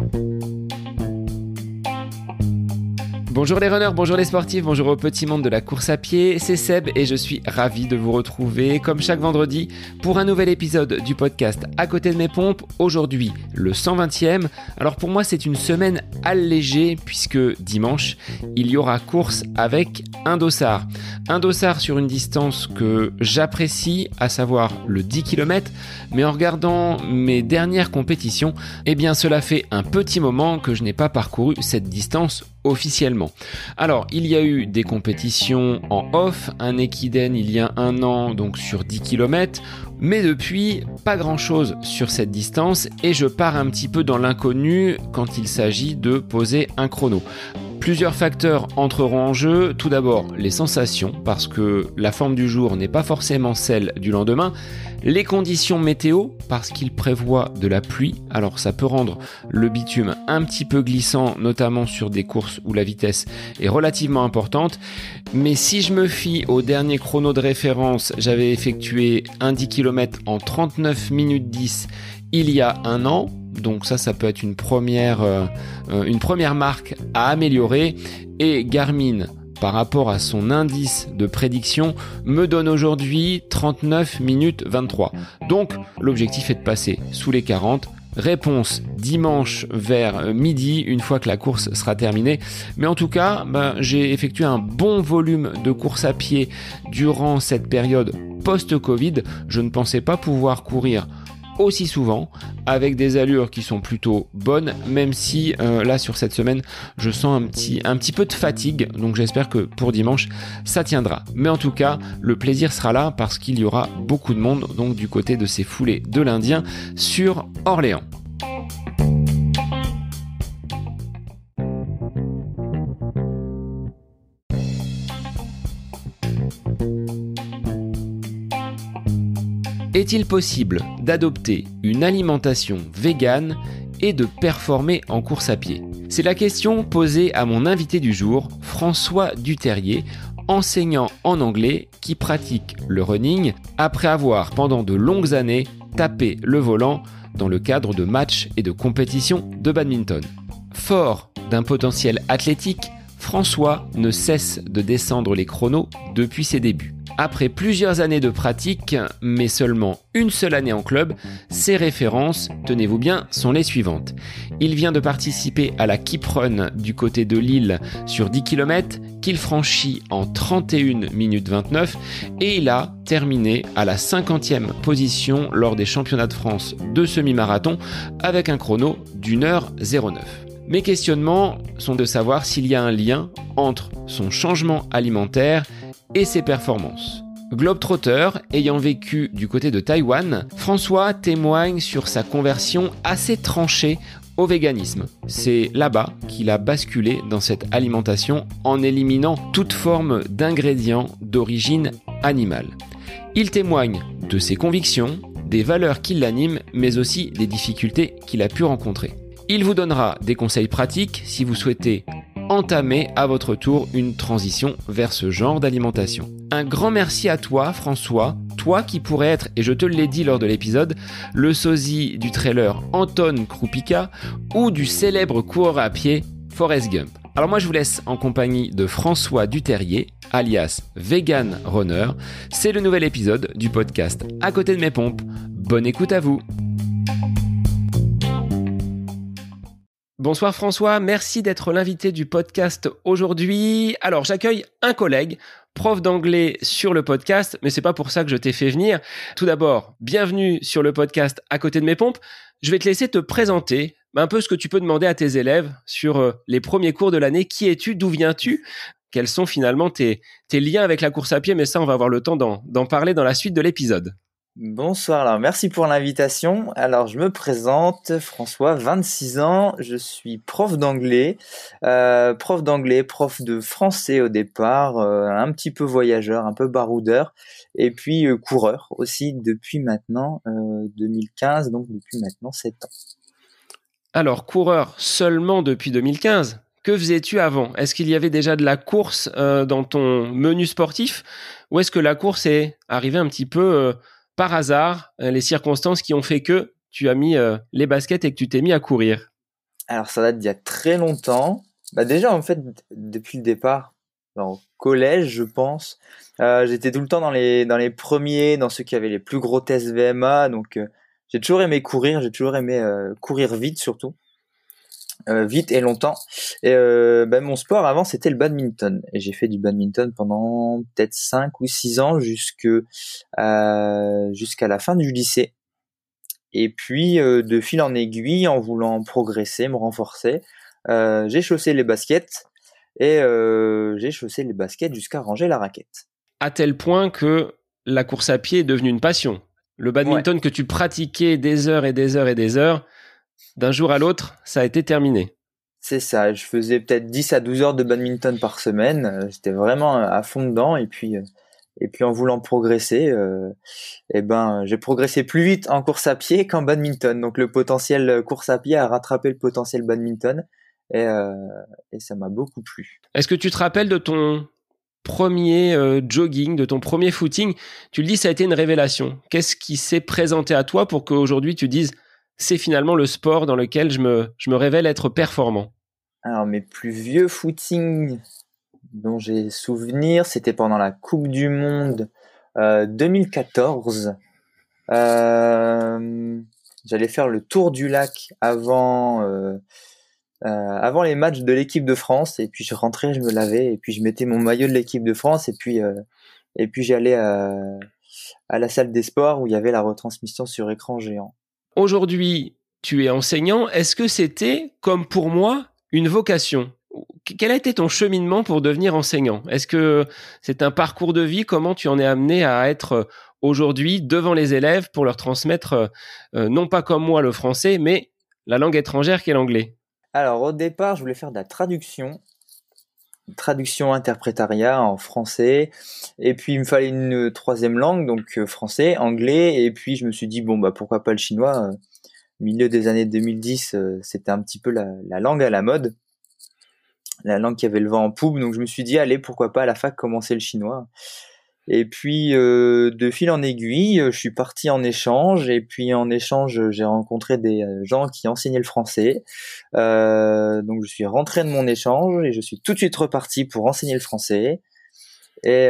Bye. Bonjour les runners, bonjour les sportifs, bonjour au petit monde de la course à pied, c'est Seb et je suis ravi de vous retrouver comme chaque vendredi pour un nouvel épisode du podcast À côté de mes pompes, aujourd'hui le 120e. Alors pour moi c'est une semaine allégée puisque dimanche il y aura course avec un dossard. Un dossard sur une distance que j'apprécie, à savoir le 10 km, mais en regardant mes dernières compétitions, eh bien cela fait un petit moment que je n'ai pas parcouru cette distance officiellement. Alors, il y a eu des compétitions en off, un Equiden il y a un an, donc sur 10 km, mais depuis, pas grand-chose sur cette distance et je pars un petit peu dans l'inconnu quand il s'agit de poser un chrono. Plusieurs facteurs entreront en jeu. Tout d'abord, les sensations, parce que la forme du jour n'est pas forcément celle du lendemain. Les conditions météo, parce qu'il prévoit de la pluie. Alors ça peut rendre le bitume un petit peu glissant, notamment sur des courses où la vitesse est relativement importante. Mais si je me fie au dernier chrono de référence, j'avais effectué un 10 km en 39 minutes 10 il y a un an. Donc ça, ça peut être une première, euh, euh, une première marque à améliorer. Et Garmin, par rapport à son indice de prédiction, me donne aujourd'hui 39 minutes 23. Donc l'objectif est de passer sous les 40. Réponse dimanche vers midi, une fois que la course sera terminée. Mais en tout cas, ben, j'ai effectué un bon volume de course à pied durant cette période post-Covid. Je ne pensais pas pouvoir courir aussi souvent avec des allures qui sont plutôt bonnes même si euh, là sur cette semaine je sens un petit, un petit peu de fatigue donc j'espère que pour dimanche ça tiendra mais en tout cas le plaisir sera là parce qu'il y aura beaucoup de monde donc du côté de ces foulées de l'Indien sur Orléans. Est-il possible d'adopter une alimentation végane et de performer en course à pied? C'est la question posée à mon invité du jour, François Duterrier, enseignant en anglais qui pratique le running après avoir pendant de longues années tapé le volant dans le cadre de matchs et de compétitions de badminton. Fort d'un potentiel athlétique, François ne cesse de descendre les chronos depuis ses débuts. Après plusieurs années de pratique, mais seulement une seule année en club, ses références, tenez-vous bien, sont les suivantes. Il vient de participer à la Keep du côté de Lille sur 10 km qu'il franchit en 31 minutes 29 et il a terminé à la 50e position lors des championnats de France de semi-marathon avec un chrono d'une heure 09. Mes questionnements sont de savoir s'il y a un lien entre son changement alimentaire et ses performances. Globetrotter, ayant vécu du côté de Taïwan, François témoigne sur sa conversion assez tranchée au véganisme. C'est là-bas qu'il a basculé dans cette alimentation en éliminant toute forme d'ingrédients d'origine animale. Il témoigne de ses convictions, des valeurs qui l'animent, mais aussi des difficultés qu'il a pu rencontrer. Il vous donnera des conseils pratiques si vous souhaitez entamer à votre tour une transition vers ce genre d'alimentation. Un grand merci à toi François, toi qui pourrais être, et je te l'ai dit lors de l'épisode, le sosie du trailer Anton Krupika ou du célèbre coureur à pied Forrest Gump. Alors moi je vous laisse en compagnie de François Duterrier, alias Vegan Runner. C'est le nouvel épisode du podcast À côté de mes pompes. Bonne écoute à vous. Bonsoir François, merci d'être l'invité du podcast aujourd'hui. Alors j'accueille un collègue, prof d'anglais sur le podcast, mais c'est pas pour ça que je t'ai fait venir. Tout d'abord, bienvenue sur le podcast à côté de mes pompes. Je vais te laisser te présenter, un peu ce que tu peux demander à tes élèves sur euh, les premiers cours de l'année. Qui es-tu? D'où viens-tu? Quels sont finalement tes, tes liens avec la course à pied? Mais ça, on va avoir le temps d'en parler dans la suite de l'épisode. Bonsoir, merci pour l'invitation. Alors je me présente, François, 26 ans, je suis prof d'anglais, euh, prof d'anglais, prof de français au départ, euh, un petit peu voyageur, un peu baroudeur, et puis euh, coureur aussi depuis maintenant 2015, donc depuis maintenant 7 ans. Alors coureur seulement depuis 2015 que faisais-tu avant? Est-ce qu'il y avait déjà de la course dans ton menu sportif? Ou est-ce que la course est arrivée un petit peu par hasard euh, les circonstances qui ont fait que tu as mis euh, les baskets et que tu t'es mis à courir Alors ça date d'il y a très longtemps. Bah déjà en fait depuis le départ, au collège je pense, euh, j'étais tout le temps dans les dans les premiers, dans ceux qui avaient les plus gros tests VMA. Donc j'ai toujours aimé courir, j'ai toujours aimé courir vite surtout. Vite et longtemps. Et ben, mon sport avant c'était le badminton. Et j'ai fait du badminton pendant peut-être 5 ou 6 ans jusque jusqu'à la fin du lycée. Et puis, euh, de fil en aiguille, en voulant progresser, me renforcer, euh, j'ai chaussé les baskets et euh, j'ai chaussé les baskets jusqu'à ranger la raquette. À tel point que la course à pied est devenue une passion. Le badminton que tu pratiquais des heures et des heures et des heures, d'un jour à l'autre, ça a été terminé. C'est ça, je faisais peut-être 10 à 12 heures de badminton par semaine, j'étais vraiment à fond dedans et puis et puis en voulant progresser, euh, eh ben j'ai progressé plus vite en course à pied qu'en badminton. Donc le potentiel course à pied a rattrapé le potentiel badminton et, euh, et ça m'a beaucoup plu. Est-ce que tu te rappelles de ton premier euh, jogging, de ton premier footing? Tu le dis, ça a été une révélation. Qu'est-ce qui s'est présenté à toi pour qu'aujourd'hui tu dises c'est finalement le sport dans lequel je me, révèle être performant Alors mes plus vieux footings dont j'ai souvenir, c'était pendant la Coupe du Monde 2014. Euh, euh, j'allais faire le tour du lac avant euh, avant les matchs de l'équipe de France et puis je rentrais, je me lavais et puis je mettais mon maillot de l'équipe de France et puis j'allais à la salle des sports où il y avait la retransmission sur écran géant. Aujourd'hui, tu es enseignant. Est-ce que c'était comme pour moi une vocation? Quel a été ton cheminement pour devenir enseignant? Est-ce que c'est un parcours de vie? Comment tu en es amené à être euh, aujourd'hui devant les élèves pour leur transmettre, euh, euh, non pas comme moi le français, mais la langue étrangère qui est l'anglais? Alors au départ, je voulais faire de la traduction, traduction interprétariat en français, et puis il me fallait une troisième langue, donc français, anglais, et puis je me suis dit bon bah pourquoi pas le chinois milieu des années 2010, c'était un petit peu la langue à la mode la langue qui avait le vent en poupe. Donc je me suis dit, allez, pourquoi pas à la fac commencer le chinois. Et puis euh, de fil en aiguille, je suis parti en échange et puis en échange, j'ai rencontré des euh, gens qui enseignaient le français. Euh, donc je suis rentré de mon échange et je suis tout de suite reparti pour enseigner le français. Et,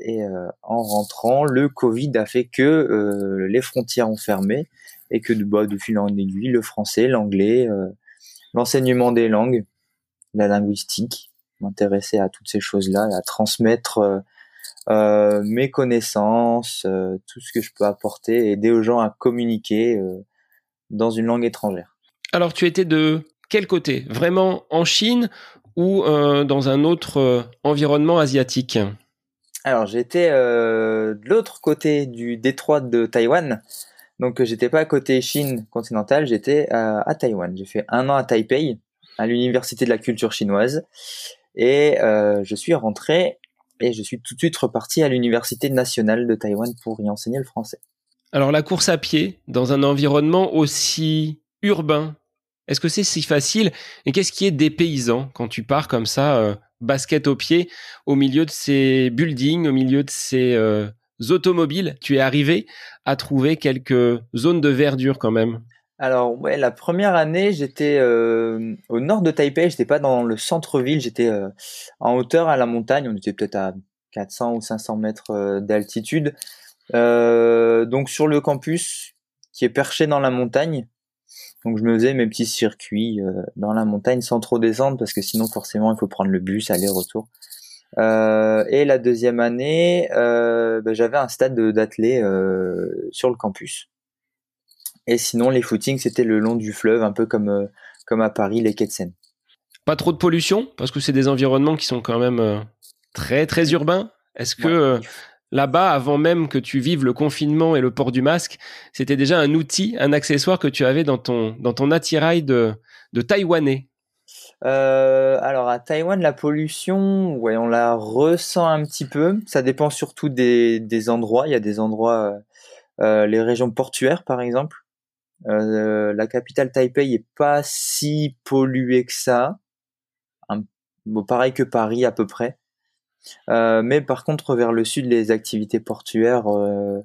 et en rentrant, le Covid a fait que les frontières ont fermé et que de, bah, de fil en aiguille, le français, l'anglais, l'enseignement des langues la linguistique, m'intéresser à toutes ces choses-là, à transmettre euh, euh, mes connaissances, euh, tout ce que je peux apporter, aider aux gens à communiquer dans une langue étrangère. Alors tu étais de quel côté? Vraiment en Chine ou dans un autre environnement asiatique? Alors j'étais de l'autre côté du détroit de Taïwan. Donc j'étais pas à côté Chine continentale, j'étais à, Taïwan. J'ai fait un an à Taipei à l'université de la culture chinoise et euh, je suis rentré et je suis tout de suite reparti à l'université nationale de Taïwan pour y enseigner le français. Alors la course à pied dans un environnement aussi urbain, est-ce que c'est si facile? Et qu'est-ce qui est des paysans quand tu pars comme ça, euh, basket au pied, au milieu de ces buildings, au milieu de ces euh, automobiles? Tu es arrivé à trouver quelques zones de verdure quand même alors ouais, la première année, j'étais euh, au nord de Taipei, j'étais pas dans le centre-ville, j'étais euh, en hauteur à la montagne, on était peut-être à 400 ou 500 mètres euh, d'altitude. donc sur le campus qui est perché dans la montagne. Donc je me faisais mes petits circuits dans la montagne sans trop descendre parce que sinon forcément il faut prendre le bus aller-retour. et la deuxième année, ben, j'avais un stade d'athlée sur le campus. Et sinon, les footings, c'était le long du fleuve, un peu comme, euh, comme à Paris, les quais de Seine. Pas trop de pollution, parce que c'est des environnements qui sont quand même euh, très, très urbains. Est-ce que euh, là-bas, avant même que tu vives le confinement et le port du masque, c'était déjà un outil, un accessoire que tu avais dans ton, dans ton attirail de, de Taïwanais? Alors à Taïwan, la pollution, ouais, on la ressent un petit peu. Ça dépend surtout des, des endroits. Il y a des endroits, les régions portuaires par exemple, euh, la capitale Taipei est pas si polluée que ça. pareil que Paris à peu près. Euh, mais par contre, vers le sud, les activités portuaires euh,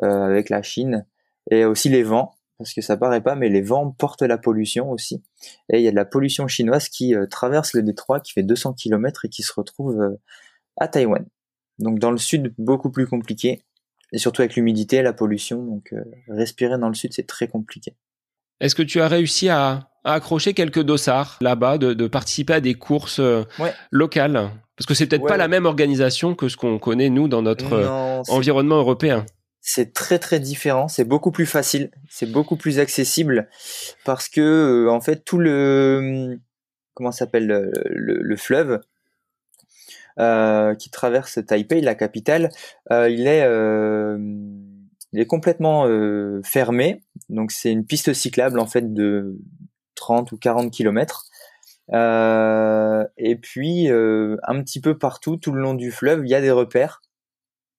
avec la Chine et aussi les vents, parce que ça paraît pas, mais les vents portent la pollution aussi. Et il y a de la pollution chinoise qui traverse le détroit, qui fait 200 km et qui se retrouve à Taïwan. Donc dans le sud, beaucoup plus compliqué. Et surtout avec l'humidité et la pollution. Donc euh, respirer dans le sud, c'est très compliqué. Est-ce que tu as réussi à, accrocher quelques dossards là-bas, de, participer à des courses locales? Parce que c'est peut-être pas la même organisation que ce qu'on connaît, nous, dans notre environnement européen. C'est très très différent, c'est beaucoup plus facile, c'est beaucoup plus accessible parce que euh, en fait tout le comment s'appelle le, fleuve euh, qui traverse Taipei, la capitale, euh, il est il est complètement fermé, donc c'est une piste cyclable en fait de 30 ou 40 kilomètres. et puis un petit peu partout, tout le long du fleuve, il y a des repères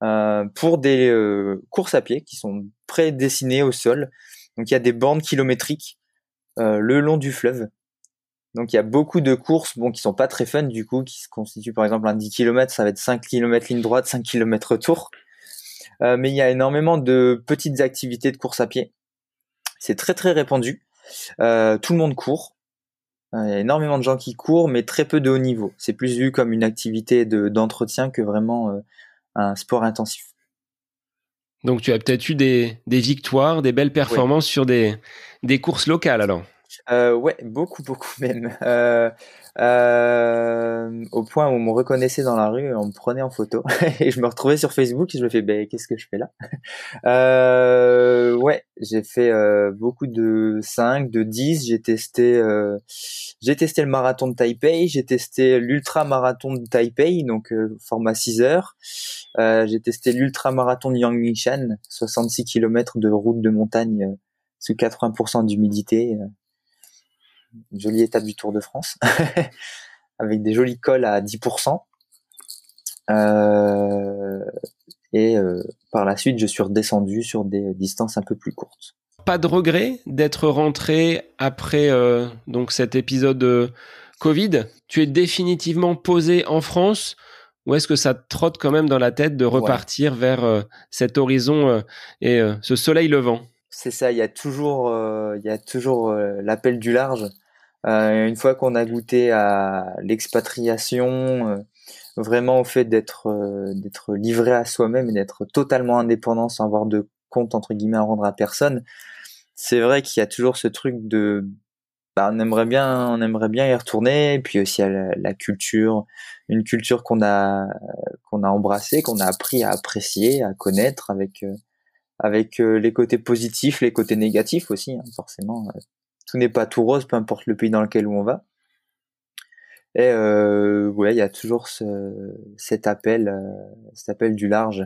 euh, pour des euh, courses à pied qui sont prédessinées au sol. Donc il y a des bandes kilométriques euh, le long du fleuve. Donc il y a beaucoup de courses bon qui sont pas très fun du coup qui se constituent par exemple un 10 km, ça va être 5 km ligne droite, 5 km retour. mais il y a énormément de petites activités de course à pied. C'est très très répandu. tout le monde court. Il y a énormément de gens qui courent, mais très peu de haut niveau. C'est plus vu comme une activité d'entretien que vraiment un sport intensif. Donc tu as peut-être eu des, victoires, des belles performances sur des, des courses locales alors euh, Ouais, beaucoup, beaucoup même. Euh, euh, au point où on me reconnaissait dans la rue, on me prenait en photo et je me retrouvais sur Facebook et je me fais ben qu'est-ce que je fais là? Euh, Ouais, j'ai fait euh, beaucoup de 5, de 10, j'ai testé euh, j'ai testé le marathon de Taipei, j'ai testé l'ultra marathon de Taipei donc format 6 heures. j'ai testé l'ultra marathon de Yangmingshan, 66 km de route de montagne sous 80% d'humidité une jolie étape du Tour de France, avec des jolis cols à 10%. Euh, et euh, par la suite, je suis redescendu sur des distances un peu plus courtes. Pas de regret d'être rentré après euh, donc cet épisode Covid? Tu es définitivement posé en France? Ou est-ce que ça te trotte quand même dans la tête de repartir vers cet horizon et ce soleil levant? C'est ça, il y a toujours, il y a toujours l'appel du large. Euh, une fois qu'on a goûté à l'expatriation, euh, vraiment au fait d'être euh, d'être livré à soi-même et d'être totalement indépendant sans avoir de compte entre guillemets à rendre à personne, c'est vrai qu'il y a toujours ce truc de bah, on aimerait bien on aimerait bien y retourner. Et puis aussi à la, culture une culture qu'on a qu'on a embrassée qu'on a appris à apprécier à connaître avec avec les côtés positifs les côtés négatifs aussi hein, forcément tout n'est pas tout rose, peu importe le pays dans lequel on va. Et euh, ouais, il y a toujours cet appel, euh, cet appel du large.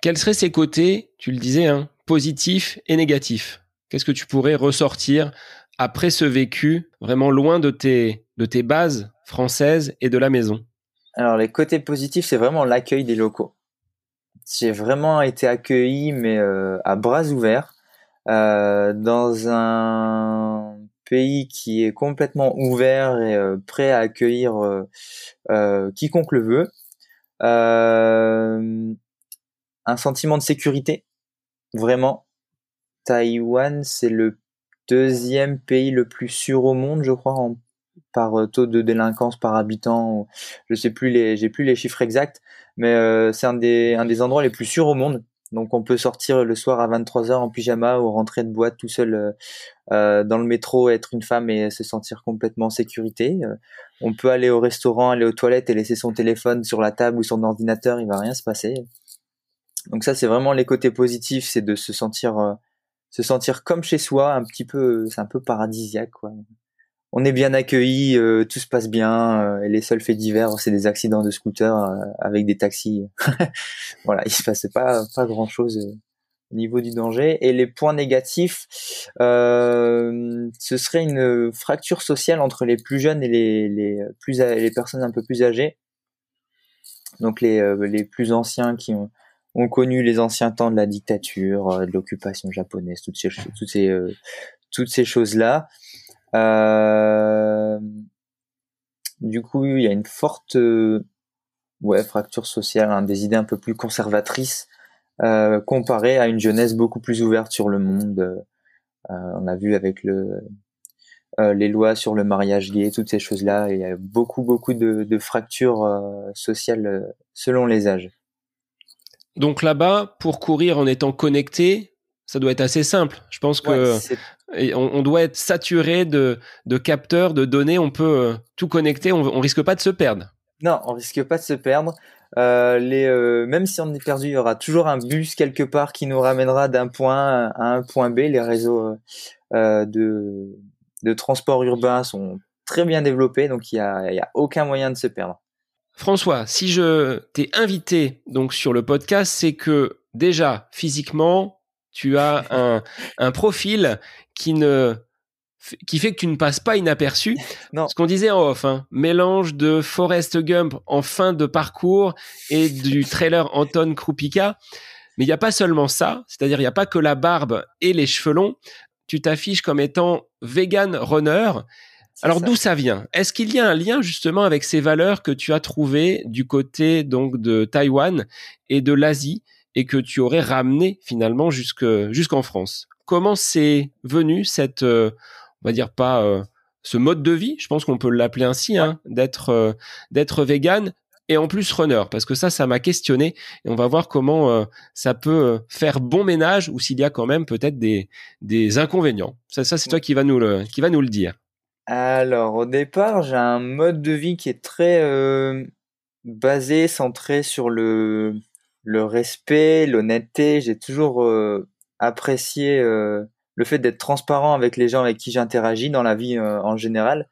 Quels seraient ces côtés, tu le disais, hein, positifs et négatifs? Qu'est-ce que tu pourrais ressortir après ce vécu, vraiment loin de tes, de tes bases françaises et de la maison? Alors les côtés positifs, c'est vraiment l'accueil des locaux. J'ai vraiment été accueilli, mais euh, à bras ouverts. Euh, dans un pays qui est complètement ouvert et euh, prêt à accueillir euh, quiconque le veut. un sentiment de sécurité, vraiment. Taïwan, c'est le deuxième pays le plus sûr au monde, je crois, par taux de délinquance par habitant. Je sais plus les, j'ai plus les chiffres exacts, mais c'est un des endroits les plus sûrs au monde. Donc on peut sortir le soir à 23h en pyjama ou rentrer de boîte tout seul euh, euh, dans le métro, être une femme et se sentir complètement en sécurité. Euh, on peut aller au restaurant, aller aux toilettes et laisser son téléphone sur la table ou son ordinateur, il va rien se passer. Donc ça c'est vraiment les côtés positifs, c'est de se sentir se sentir comme chez soi, un petit peu c'est un peu paradisiaque quoi on est bien accueilli, euh, tout se passe bien. Euh, les seuls faits divers, c'est des accidents de scooter euh, avec des taxis. voilà, il se passait pas pas grand chose au niveau du danger. Et les points négatifs, ce serait une fracture sociale entre les plus jeunes et les, les plus les personnes un peu plus âgées. Donc les les plus anciens qui ont ont connu les anciens temps de la dictature, de l'occupation japonaise, toutes ces toutes ces toutes ces choses là. Euh, du coup, il y a une forte euh, ouais, fracture sociale, hein, des idées un peu plus conservatrices euh, comparées à une jeunesse beaucoup plus ouverte sur le monde, on a vu avec le les lois sur le mariage gay, toutes ces choses-là. Il y a beaucoup, beaucoup de, de fractures sociales selon les âges. Donc là-bas, pour courir en étant connecté, ça doit être assez simple. Je pense que on, doit être saturé de, capteurs, de données. On peut euh, tout connecter. On, on risque pas de se perdre. Non, on risque pas de se perdre. Euh, les, euh, même si on est perdu, il y aura toujours un bus quelque part qui nous ramènera d'un point à un point B. Les réseaux de, de transport urbain sont très bien développés, donc il n'y a, y a aucun moyen de se perdre. François, si je t'ai invité donc sur le podcast, c'est que déjà physiquement, tu as un, un profil qui ne qui fait que tu ne passes pas inaperçu. Non. Ce qu'on disait en off, hein, mélange de Forrest Gump en fin de parcours et du trailer Anton Krupika. Mais il n'y a pas seulement ça, c'est-à-dire il n'y a pas que la barbe et les cheveux longs. Tu t'affiches comme étant vegan runner. Alors d'où ça vient? Est-ce qu'il y a un lien justement avec ces valeurs que tu as trouvées du côté donc de Taïwan et de l'Asie? Et que tu aurais ramené finalement jusque jusqu'en France Comment c'est venu cette, euh, on va dire pas euh, ce mode de vie, je pense qu'on peut l'appeler ainsi, hein, d'être euh, d'être vegan et en plus runner parce que ça ça m'a questionné et on va voir comment ça peut faire bon ménage ou s'il y a quand même peut-être des des inconvénients. Ça ça c'est toi qui va nous le qui va nous le dire. Alors, au départ, j'ai un mode de vie qui est très euh, basé, centré sur le, le respect, l'honnêteté. J'ai toujours euh, apprécié euh, le fait d'être transparent avec les gens avec qui j'interagis dans la vie en général.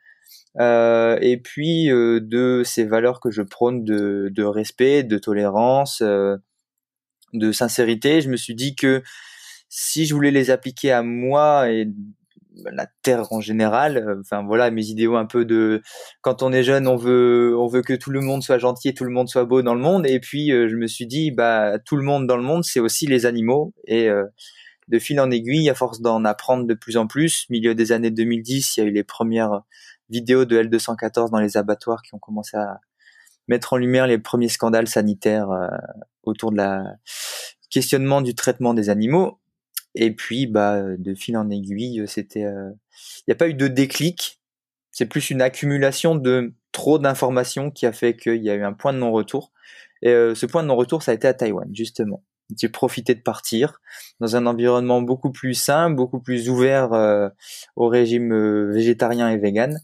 et puis de ces valeurs que je prône de, de respect, de tolérance, de sincérité, je me suis dit que si je voulais les appliquer à moi et la terre en général. Euh, enfin voilà mes idéaux un peu de quand on est jeune, on veut on veut que tout le monde soit gentil et tout le monde soit beau dans le monde. Et puis euh, je me suis dit bah tout le monde dans le monde, c'est aussi les animaux. Et euh, de fil en aiguille, à force d'en apprendre de plus en plus, milieu des années 2010, il y a eu les premières vidéos de L214 dans les abattoirs qui ont commencé à mettre en lumière les premiers scandales sanitaires autour de la questionnement du traitement des animaux. Et puis, bah, de fil en aiguille, c'était, il euh, n'y a pas eu de déclic. C'est plus une accumulation de trop d'informations qui a fait qu'il y a eu un point de non-retour. Et euh, ce point de non-retour, ça a été à Taïwan, justement. J'ai profité de partir dans un environnement beaucoup plus sain, beaucoup plus ouvert euh, au régime végétarien et vegan,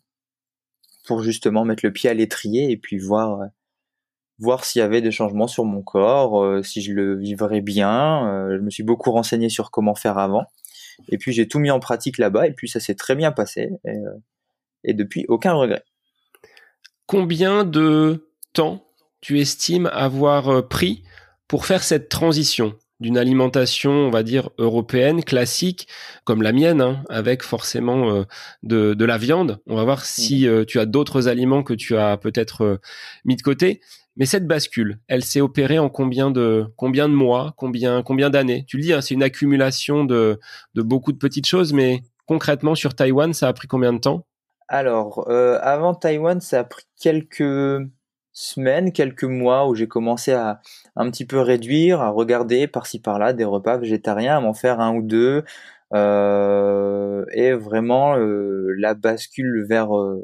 pour justement mettre le pied à l'étrier et puis voir voir s'il y avait des changements sur mon corps, euh, si je le vivrais bien. Euh, je me suis beaucoup renseigné sur comment faire avant. Et puis j'ai tout mis en pratique là-bas et puis ça s'est très bien passé. Et, euh, et, depuis, aucun regret. Combien de temps tu estimes avoir pris pour faire cette transition d'une alimentation, on va dire, européenne, classique, comme la mienne, hein, avec forcément de, de, la viande? On va voir si mmh. tu as d'autres aliments que tu as peut-être mis de côté. Mais cette bascule, elle s'est opérée en combien de combien de mois, combien d'années? Tu le dis, hein, c'est une accumulation de, de beaucoup de petites choses, mais concrètement sur Taïwan, ça a pris combien de temps? Alors, euh, avant Taïwan, ça a pris quelques semaines, quelques mois où j'ai commencé à un petit peu réduire, à regarder par-ci par-là des repas végétariens, à m'en faire un ou deux, euh, et vraiment euh, la bascule vers euh,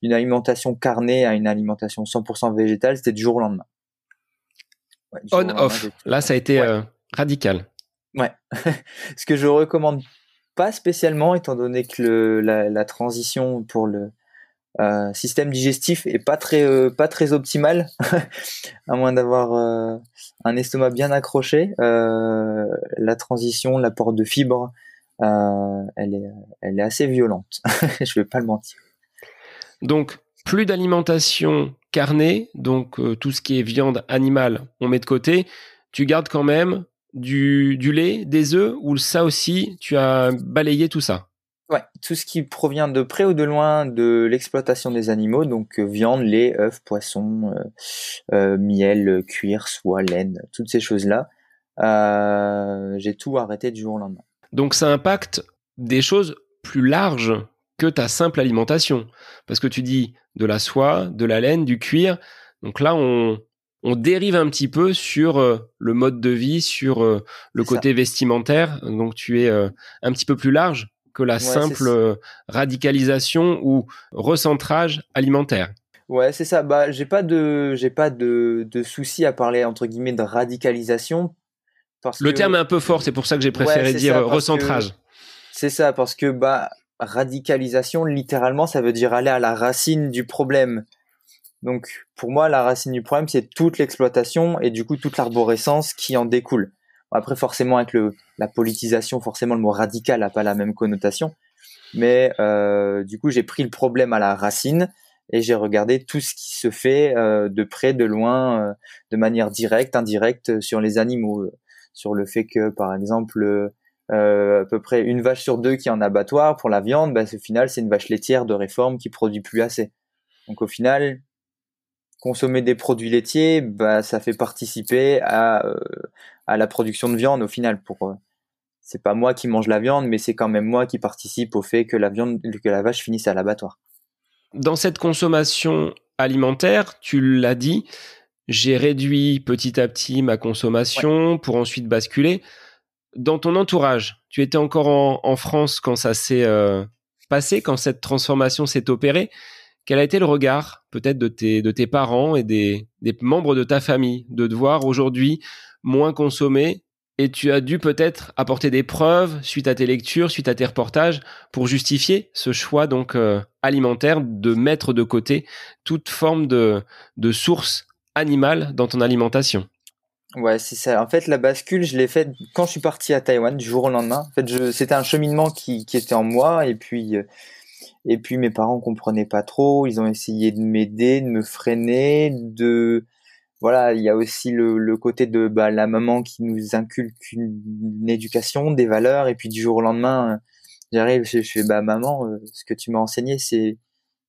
une alimentation carnée à une alimentation 100% végétale, c'était du jour au lendemain. On off. Là, ça a été radical. Ouais. Ce que je recommande pas spécialement, étant donné que la, transition pour le système digestif est pas très pas très optimale, à moins d'avoir un estomac bien accroché. la transition, l'apport de fibres, elle, est, elle est assez violente. je vais pas le mentir. Donc, plus d'alimentation carnée, donc euh, tout ce qui est viande animale, on met de côté. Tu gardes quand même du, du lait, des œufs, ou ça aussi, tu as balayé tout ça? Ouais, tout ce qui provient de près ou de loin de l'exploitation des animaux, donc euh, viande, lait, œufs, poissons, miel, cuir, soie, laine, toutes ces choses-là, j'ai tout arrêté du jour au lendemain. Donc ça impacte des choses plus larges que ta simple alimentation. Parce que tu dis de la soie, de la laine, du cuir. Donc là, on, dérive un petit peu sur euh, le mode de vie, sur euh, le côté vestimentaire. Donc tu es euh, un petit peu plus large que la simple radicalisation ou recentrage alimentaire. Ouais, c'est ça. Bah, j'ai pas de, j'ai pas de, de souci à parler entre guillemets de radicalisation. Parce le terme est un peu fort, c'est pour ça que j'ai préféré dire recentrage. C'est ça, parce que bah radicalisation, littéralement, ça veut dire aller à la racine du problème. Donc, pour moi, la racine du problème, c'est toute l'exploitation et du coup toute l'arborescence qui en découle. Après, forcément, avec le, la politisation, forcément, le mot radical n'a pas la même connotation. Mais euh, du coup, j'ai pris le problème à la racine et j'ai regardé tout ce qui se fait euh, de près, de loin, euh, de manière directe, indirecte sur les animaux, sur le fait que, par exemple, à peu près une vache sur deux qui est en abattoir pour la viande, bah, au final, c'est une vache laitière de réforme qui produit plus assez. Donc au final, consommer des produits laitiers, bah, ça fait participer à, euh, à la production de viande au final. Pour, euh, c'est pas moi qui mange la viande, mais c'est quand même moi qui participe au fait que la viande, que la vache finisse à l'abattoir. Dans cette consommation alimentaire, tu l'as dit, j'ai réduit petit à petit ma consommation pour ensuite basculer. Dans ton entourage, tu étais encore en, en France quand ça s'est euh, passé, quand cette transformation s'est opérée. Quel a été le regard peut-être de tes, de tes parents et des, des membres de ta famille de devoir aujourd'hui moins consommer? Et tu as dû peut-être apporter des preuves suite à tes lectures, suite à tes reportages, pour justifier ce choix donc euh, alimentaire de mettre de côté toute forme de, de source animale dans ton alimentation. Ouais, c'est ça. En fait, la bascule, je l'ai faite quand je suis parti à Taïwan, du jour au lendemain. En fait, c'était un cheminement qui, était en moi, et puis euh, et puis mes parents comprenaient pas trop, ils ont essayé de m'aider, de me freiner, de voilà, il y a aussi le, côté de bah, la maman qui nous inculque une, éducation, des valeurs, et puis du jour au lendemain, j'arrive, je, je fais maman, euh, ce que tu m'as enseigné, c'est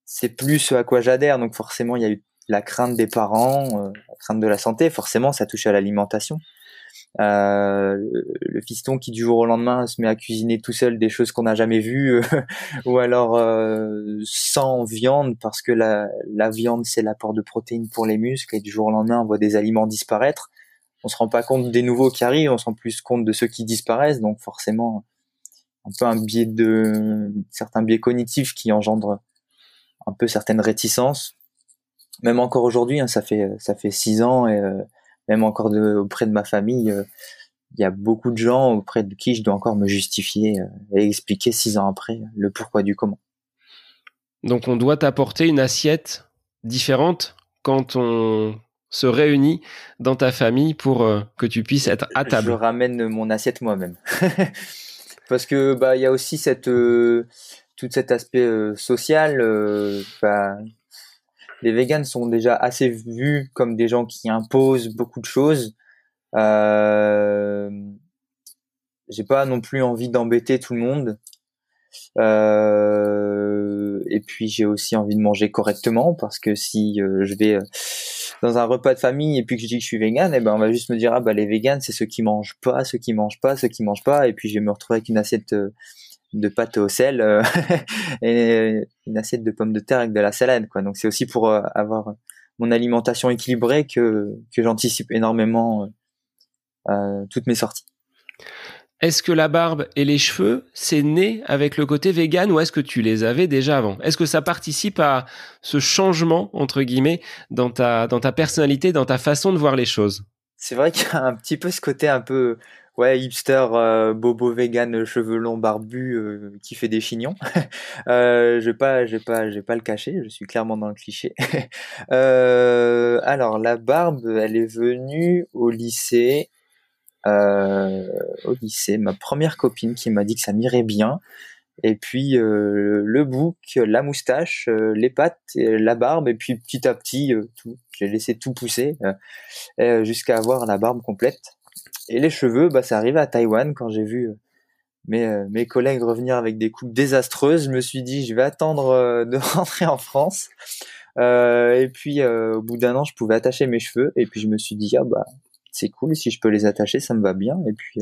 c'est plus ce à quoi j'adhère, donc forcément il y a eu la crainte des parents, euh, la crainte de la santé, forcément ça touche à l'alimentation. Euh, le fiston qui du jour au lendemain se met à cuisiner tout seul des choses qu'on n'a jamais vues, ou alors euh, sans viande parce que la, la viande c'est l'apport de protéines pour les muscles et du jour au lendemain on voit des aliments disparaître. On se rend pas compte des nouveaux qui arrivent, on se rend plus compte de ceux qui disparaissent, donc forcément un peu un biais de certains biais cognitifs qui engendrent un peu certaines réticences. Même encore aujourd'hui, hein, ça fait ça fait six ans et euh, même encore de, auprès de ma famille, euh, il y a beaucoup de gens auprès de qui je dois encore me justifier euh, et expliquer six ans après le pourquoi du comment. Donc on doit t'apporter une assiette différente quand on se réunit dans ta famille pour que tu puisses être à table. Je ramène mon assiette moi-même. Parce que bah il y a aussi cette tout cet aspect social bah, les véganes sont déjà assez vus comme des gens qui imposent beaucoup de choses. Euh, j'ai pas non plus envie d'embêter tout le monde. Euh, et puis j'ai aussi envie de manger correctement parce que si euh, je vais euh, dans un repas de famille et puis que je dis que je suis vegan, et eh ben on va juste me dire ah bah les véganes c'est ceux qui mangent pas, ceux qui mangent pas, ceux qui mangent pas, et puis je vais me retrouver avec une assiette de pâte au sel euh, et une assiette de pommes de terre avec de la salade quoi. Donc c'est aussi pour euh, avoir mon alimentation équilibrée que que j'anticipe énormément euh, toutes mes sorties. Est-ce que la barbe et les cheveux, c'est né avec le côté vegan ou est-ce que tu les avais déjà avant? Est-ce que ça participe à ce changement, entre guillemets, dans ta, dans ta personnalité, dans ta façon de voir les choses? C'est vrai qu'il y a un petit peu ce côté un peu ouais hipster euh, bobo vegan cheveux longs barbu euh, qui fait des chignons. Euh, je vais pas je vais pas je vais pas le cacher je suis clairement dans le cliché. Euh, alors la barbe elle est venue au lycée au lycée. Ma première copine qui m'a dit que ça m'irait bien. Et puis le bouc la moustache les pattes la barbe. Et puis petit à petit tout j'ai laissé tout pousser jusqu'à avoir la barbe complète et les cheveux, bah, ça arrivait à Taïwan quand j'ai vu euh, mes, euh, mes collègues revenir avec des coupes désastreuses. Je me suis dit, je vais attendre euh, de rentrer en France. Et puis, au bout d'un an, je pouvais attacher mes cheveux. Et puis, je me suis dit, ah bah, c'est cool, si je peux les attacher, ça me va bien. Et puis,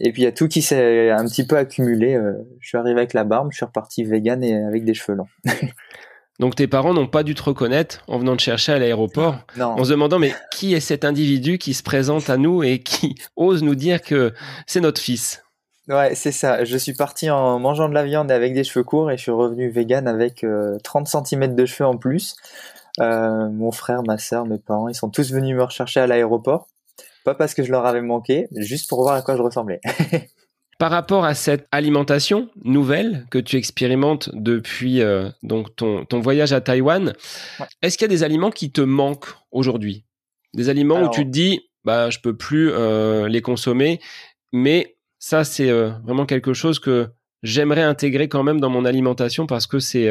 et puis, il y a tout qui s'est un petit peu accumulé. je suis arrivé avec la barbe, je suis reparti vegan et avec des cheveux longs. Donc tes parents n'ont pas dû te reconnaître en venant te chercher à l'aéroport, en se demandant mais qui est cet individu qui se présente à nous et qui ose nous dire que c'est notre fils? Ouais, c'est ça. Je suis parti en mangeant de la viande avec des cheveux courts et je suis revenu vegan avec 30 cm de cheveux en plus. mon frère, ma soeur, mes parents, ils sont tous venus me rechercher à l'aéroport. Pas parce que je leur avais manqué, juste pour voir à quoi je ressemblais. Par rapport à cette alimentation nouvelle que tu expérimentes depuis euh, donc ton, voyage à Taïwan, est-ce qu'il y a des aliments qui te manquent aujourd'hui? Des aliments où tu te dis, bah, je peux plus euh, les consommer, mais ça, c'est euh, vraiment quelque chose que j'aimerais intégrer quand même dans mon alimentation parce que c'est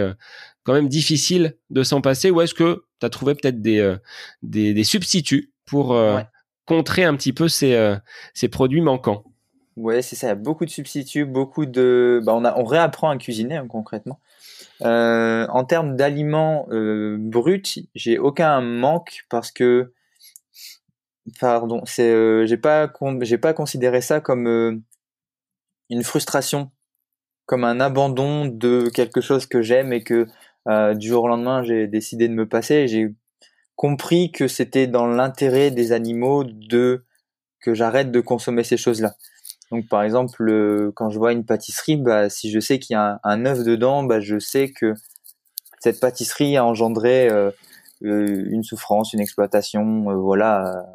quand même difficile de s'en passer. Ou est-ce que tu as trouvé peut-être des, des, substituts pour contrer un petit peu ces, ces produits manquants? Ouais, c'est ça. Il y a beaucoup de substituts, beaucoup de. Bah, on, réapprend à cuisiner hein, concrètement. Euh, en termes d'aliments euh, bruts, j'ai aucun manque parce que, pardon, c'est, euh, pas, j'ai pas considéré ça comme euh, une frustration, comme un abandon de quelque chose que j'aime et que du jour au lendemain j'ai décidé de me passer. J'ai compris que c'était dans l'intérêt des animaux de que j'arrête de consommer ces choses-là. Donc par exemple, euh, quand je vois une pâtisserie, bah, si je sais qu'il y a un, œuf dedans, bah, je sais que cette pâtisserie a engendré euh, euh, une souffrance, une exploitation, voilà,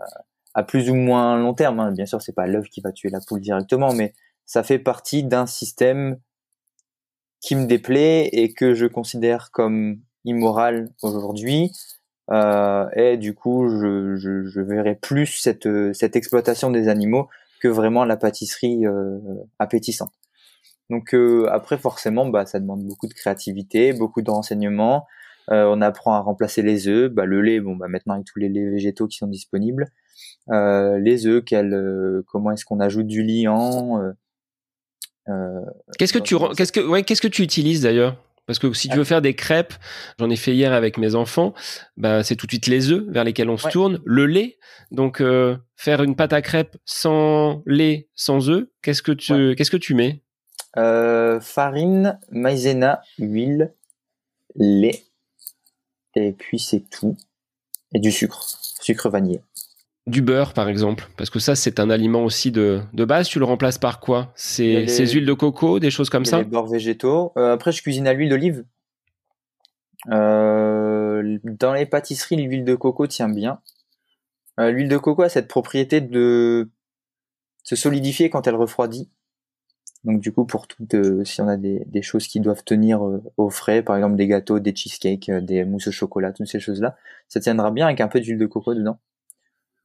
à plus ou moins long terme. Hein. Bien sûr, c'est pas l'œuf qui va tuer la poule directement, mais ça fait partie d'un système qui me déplaît et que je considère comme immoral aujourd'hui. et du coup, je, verrai plus cette exploitation des animaux que vraiment la pâtisserie euh, appétissante. Donc euh, après forcément bah ça demande beaucoup de créativité, beaucoup de renseignements. Euh, on apprend à remplacer les œufs, bah, le lait bon bah maintenant avec tous les laits végétaux qui sont disponibles, les œufs, quel, comment est-ce qu'on ajoute du liant. qu'est-ce que tu qu'est-ce que ouais, qu'est-ce que tu utilises d'ailleurs? Parce que si tu veux faire des crêpes, j'en ai fait hier avec mes enfants, bah, c'est tout de suite les œufs vers lesquels on se tourne, le lait. Donc euh, faire une pâte à crêpes sans lait, sans œufs, qu'est-ce que tu qu'est-ce que tu mets? Euh, Farine, maïzena, huile, lait, et puis c'est tout, et du sucre, sucre vanillé du beurre, par exemple Parce que ça, c'est un aliment aussi de, de base. Tu le remplaces par quoi? C'est ces huiles de coco, des choses comme ça? Les beurres végétaux. Euh, après, je cuisine à l'huile d'olive. Euh, dans les pâtisseries, l'huile de coco tient bien. Euh, l'huile de coco a cette propriété de se solidifier quand elle refroidit. Donc du coup, pour tout, si on a des, des, choses qui doivent tenir au frais, par exemple des gâteaux, des cheesecakes, des mousses au chocolat, toutes ces choses-là, ça tiendra bien avec un peu d'huile de coco dedans.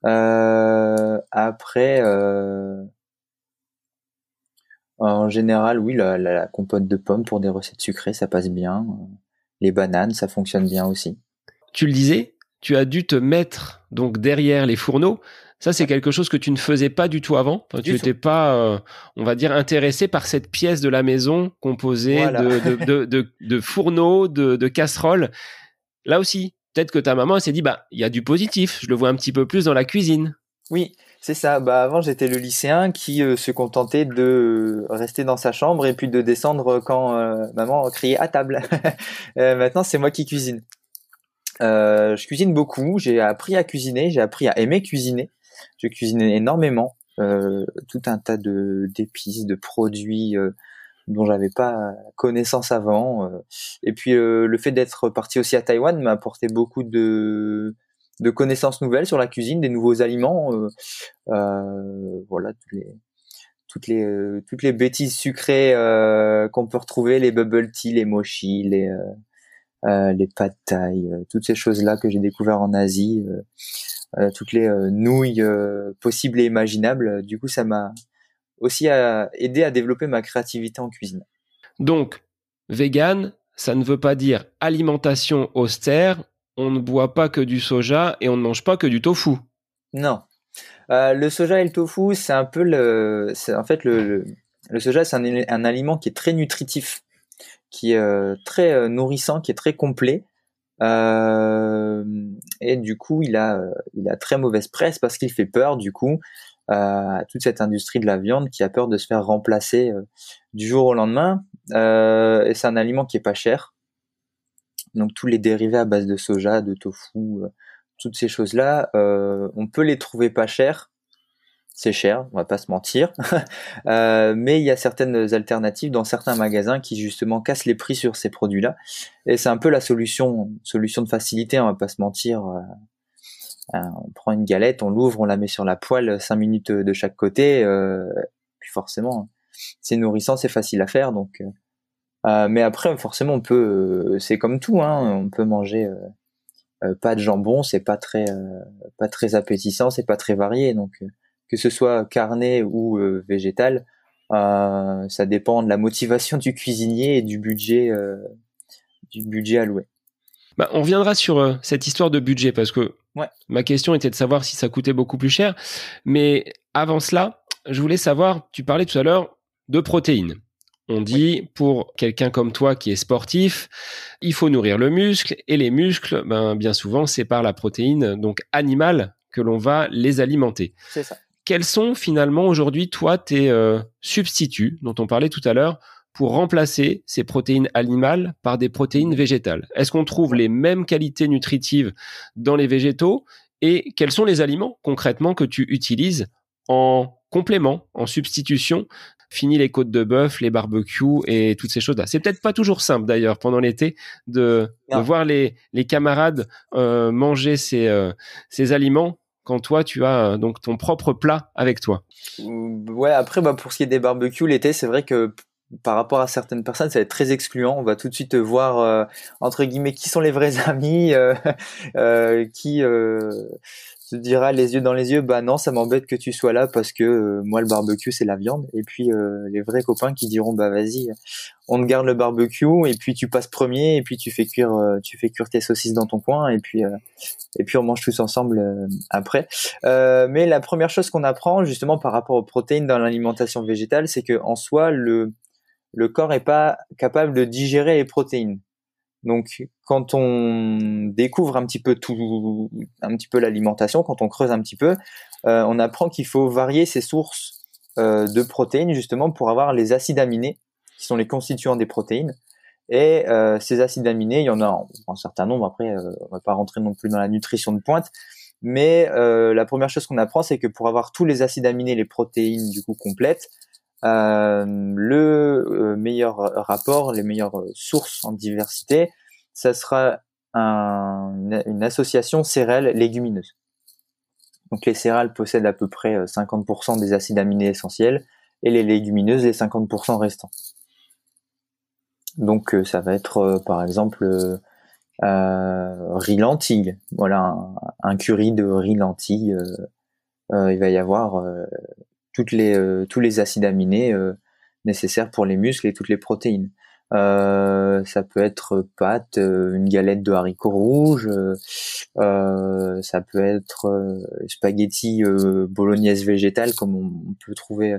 Euh, après, euh, en général, oui, la, la, compote de pommes pour des recettes sucrées, ça passe bien. Les bananes, ça fonctionne bien aussi. Tu le disais, tu as dû te mettre donc derrière les fourneaux. Ça, c'est quelque chose que tu ne faisais pas du tout avant. tu n'étais pas, euh, on va dire, intéressé par cette pièce de la maison composée de, de, de, de, fourneaux, de, casseroles. Là aussi, peut-être que ta maman s'est dit bah il y a du positif, je le vois un petit peu plus dans la cuisine. Oui, c'est ça. Bah avant j'étais le lycéen qui euh, se contentait de rester dans sa chambre et puis de descendre quand euh, maman criait à table. Euh, maintenant c'est moi qui cuisine. je cuisine beaucoup. J'ai appris à cuisiner. J'ai appris à aimer cuisiner. Je cuisine énormément. tout un tas de d'épices, de produits dont j'avais pas connaissance avant. Euh. Et puis euh, le fait d'être parti aussi à Taïwan m'a apporté beaucoup de de connaissances nouvelles sur la cuisine, des nouveaux aliments, euh, euh voilà toutes les toutes les toutes les bêtises sucrées qu'on peut retrouver, les bubble tea, les mochi, les les pad thai, toutes ces choses là que j'ai découvert en Asie, toutes les nouilles possibles et imaginables. Du coup, ça m'a aussi à aider à développer ma créativité en cuisine. Donc, vegan, ça ne veut pas dire alimentation austère, on ne boit pas que du soja et on ne mange pas que du tofu. Non. Euh, le soja et le tofu, c'est un peu le. En fait, le, le, soja, c'est un, aliment qui est très nutritif, qui est euh, très euh, nourrissant, qui est très complet. et du coup, il a, il a très mauvaise presse parce qu'il fait peur, du coup, à toute cette industrie de la viande qui a peur de se faire remplacer euh, du jour au lendemain. Euh, et c'est un aliment qui est pas cher. Donc tous les dérivés à base de soja, de tofu, euh, toutes ces choses-là, on peut les trouver pas chers. c'est cher, on va pas se mentir, euh, mais il y a certaines alternatives dans certains magasins qui justement cassent les prix sur ces produits-là, et c'est un peu la solution, solution de facilité, on va pas se mentir. Euh, euh, on prend une galette, on l'ouvre, on la met sur la poêle, cinq minutes de chaque côté, puis forcément, c'est nourrissant, c'est facile à faire, donc. mais après, forcément, on peut, c'est comme tout, hein, on peut manger pas de jambon, c'est pas très, pas très appétissant, c'est pas très varié, donc que ce soit carné ou euh, végétal, euh, ça dépend de la motivation du cuisinier et du budget, euh, du budget alloué. Bah, on reviendra sur cette histoire de budget parce que ma question était de savoir si ça coûtait beaucoup plus cher. Mais avant cela, je voulais savoir, tu parlais tout à l'heure de protéines. On dit pour quelqu'un comme toi qui est sportif, il faut nourrir le muscle et les muscles, ben, bien souvent, c'est par la protéine donc animale que l'on va les alimenter. C'est ça quels sont finalement aujourd'hui, toi, tes euh, substituts dont on parlait tout à l'heure pour remplacer ces protéines animales par des protéines végétales. Est-ce qu'on trouve les mêmes qualités nutritives dans les végétaux Et quels sont les aliments concrètement que tu utilises en complément, en substitution Fini les côtes de bœuf, les barbecues et toutes ces choses-là? C'est peut-être pas toujours simple d'ailleurs pendant l'été de, voir les, camarades euh, manger ces, euh, ces aliments quand toi tu as euh, donc ton propre plat avec toi. Ouais, après bah, pour ce qui est des barbecues l'été, c'est vrai que par rapport à certaines personnes, ça va être très excluant. On va tout de suite voir euh, entre guillemets qui sont les vrais amis, euh, qui te dira les yeux dans les yeux, bah non, ça m'embête que tu sois là parce que euh, moi le barbecue c'est la viande. Et puis euh, les vrais copains qui diront bah vas-y, on te garde le barbecue et puis tu passes premier et puis tu fais cuire, euh, tu fais cuire tes saucisses dans ton coin et puis et puis on mange tous ensemble après. mais la première chose qu'on apprend justement par rapport aux protéines dans l'alimentation végétale, c'est que en soi le le corps est pas capable de digérer les protéines. Donc, quand on découvre un petit peu tout, un petit peu l'alimentation, quand on creuse un petit peu, euh, on apprend qu'il faut varier ses sources euh, de protéines justement pour avoir les acides aminés, qui sont les constituants des protéines. Et euh, ces acides aminés, il y en a un certain nombre. Après, on va pas rentrer non plus dans la nutrition de pointe, mais la première chose qu'on apprend, c'est que pour avoir tous les acides aminés, les protéines du coup complètes, le euh, meilleur rapport, les meilleures sources en diversité, ça sera un, une association céréales légumineuses. Donc les céréales possèdent à peu près 50% euh, des acides aminés essentiels et les légumineuses les 50% restants. Donc ça va être par exemple euh, riz lentilles, voilà un, un, curry de riz lentilles. il va y avoir toutes les, euh, tous les acides aminés euh, nécessaires pour les muscles et toutes les protéines. Euh, ça peut être pâte, une galette de haricots rouges, ça peut être spaghetti bolognaise végétale comme on, peut trouver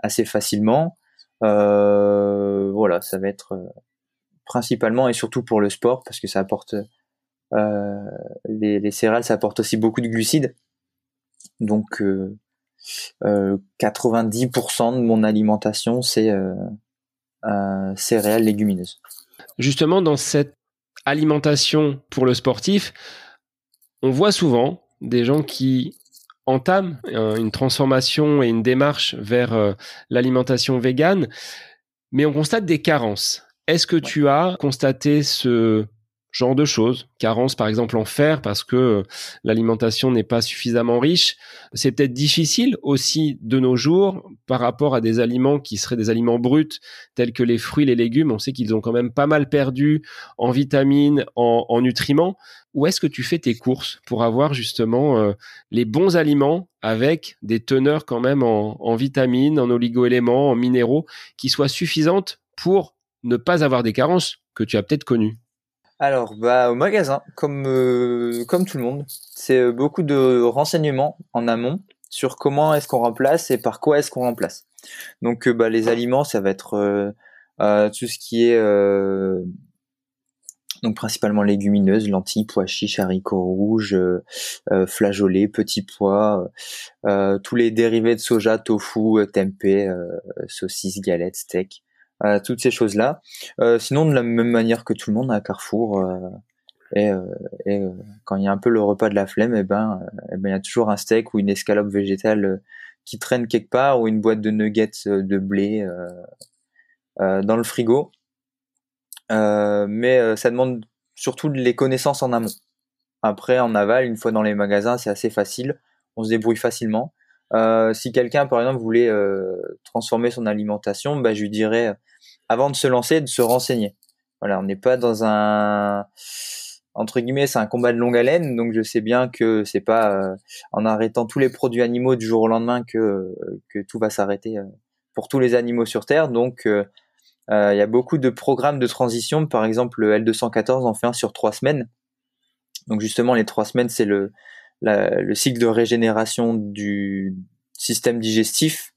assez facilement. voilà, ça va être principalement et surtout pour le sport parce que ça apporte les, les, céréales, ça apporte aussi beaucoup de glucides. Donc 90% de mon alimentation, c'est euh, euh, céréales légumineuses. Justement, dans cette alimentation pour le sportif, on voit souvent des gens qui entament une transformation et une démarche vers euh, l'alimentation végane, mais on constate des carences. Est-ce que tu as constaté ce genre de choses. Carence par exemple en fer parce que euh, l'alimentation n'est pas suffisamment riche. C'est peut-être difficile aussi de nos jours par rapport à des aliments qui seraient des aliments bruts tels que les fruits, les légumes. On sait qu'ils ont quand même pas mal perdu en vitamines, en, nutriments. Où est-ce que tu fais tes courses pour avoir justement euh, les bons aliments avec des teneurs quand même en, en vitamines, en oligoéléments, en minéraux qui soient suffisantes pour ne pas avoir des carences que tu as peut-être connues? Alors, bah, au magasin, comme, euh, comme tout le monde, c'est euh, beaucoup de renseignements en amont sur comment est-ce qu'on remplace et par quoi est-ce qu'on remplace. Donc, euh, bah, les aliments, ça va être tout ce qui est donc principalement légumineuses, lentilles, pois chiches, haricots rouges, flageolets, petits pois, tous les dérivés de soja, tofu, tempeh, saucisses, galettes, toutes ces choses-là. Euh, sinon, de la même manière que tout le monde à Carrefour, euh, et, euh, et quand il y a un peu le repas de la flemme, et eh ben, et eh ben, il y a toujours un steak ou une escalope végétale qui traîne quelque part ou une boîte de nuggets de blé dans le frigo. mais ça demande surtout les connaissances en amont. Après, en aval, une fois dans les magasins, c'est assez facile. On se débrouille facilement. Euh, si quelqu'un, par exemple, voulait euh, transformer son alimentation, bah, je lui dirais, avant de se lancer, de se renseigner. Voilà, on n'est pas dans un entre guillemets, c'est un combat de longue haleine, donc je sais bien que c'est pas euh, en arrêtant tous les produits animaux du jour au lendemain que que tout va s'arrêter pour tous les animaux sur Terre. Donc, il y a beaucoup de programmes de transition. Par exemple, le L214 en fait un sur trois semaines. Donc justement, les trois semaines, c'est le le cycle de régénération du système digestif,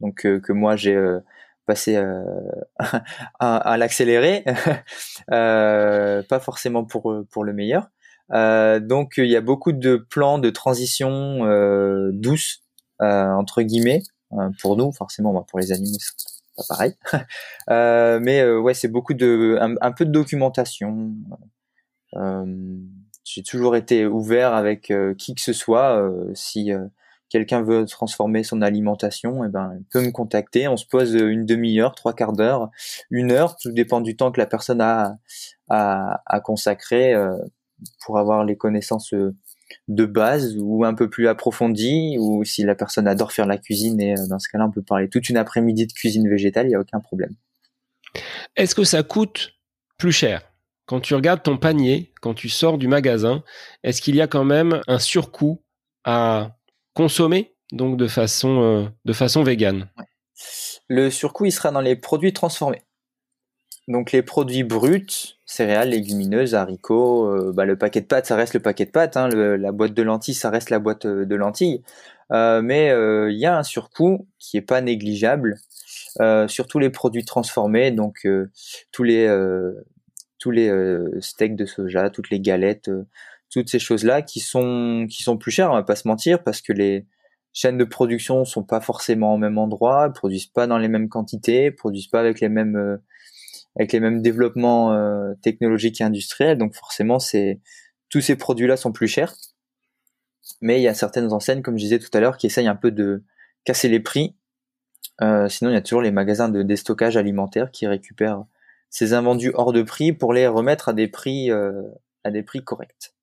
donc euh, que moi j'ai euh, passé euh, à, l'accélérer, pas forcément pour pour le meilleur. donc il y a beaucoup de plans de transition douce entre guillemets pour nous, forcément, pour les animaux c'est pas pareil. mais ouais, c'est beaucoup de un, peu de documentation. J'ai toujours été ouvert avec euh, qui que ce soit. Euh, si euh, quelqu'un veut transformer son alimentation, eh ben, il peut me contacter. On se pose une demi-heure, trois quarts d'heure, une heure, tout dépend du temps que la personne a à, consacrer pour avoir les connaissances de base ou un peu plus approfondies, ou si la personne adore faire la cuisine, et dans ce cas-là, on peut parler toute une après-midi de cuisine végétale, il n'y a aucun problème. Est-ce que ça coûte plus cher? Quand tu regardes ton panier, quand tu sors du magasin, est-ce qu'il y a quand même un surcoût à consommer, donc de façon, euh, de façon végane Le surcoût, il sera dans les produits transformés. Donc les produits bruts, céréales, légumineuses, haricots, euh, bah, le paquet de pâtes, ça reste le paquet de pâtes, hein, la boîte de lentilles, ça reste la boîte euh, de lentilles. mais il y a un surcoût qui est pas négligeable sur tous les produits transformés, donc tous les steaks de soja, toutes les galettes, toutes ces choses-là qui sont qui sont plus chères, on va pas se mentir, parce que les chaînes de production sont pas forcément au même endroit, produisent pas dans les mêmes quantités, produisent pas avec les mêmes euh, avec les mêmes développements technologiques et industriels, donc forcément c'est tous ces produits-là sont plus chers. Mais il y a certaines enseignes, comme je disais tout à l'heure, qui essayent un peu de casser les prix. sinon, il y a toujours les magasins de déstockage alimentaire qui récupèrent ces invendus hors de prix pour les remettre à des prix, euh, à des prix corrects.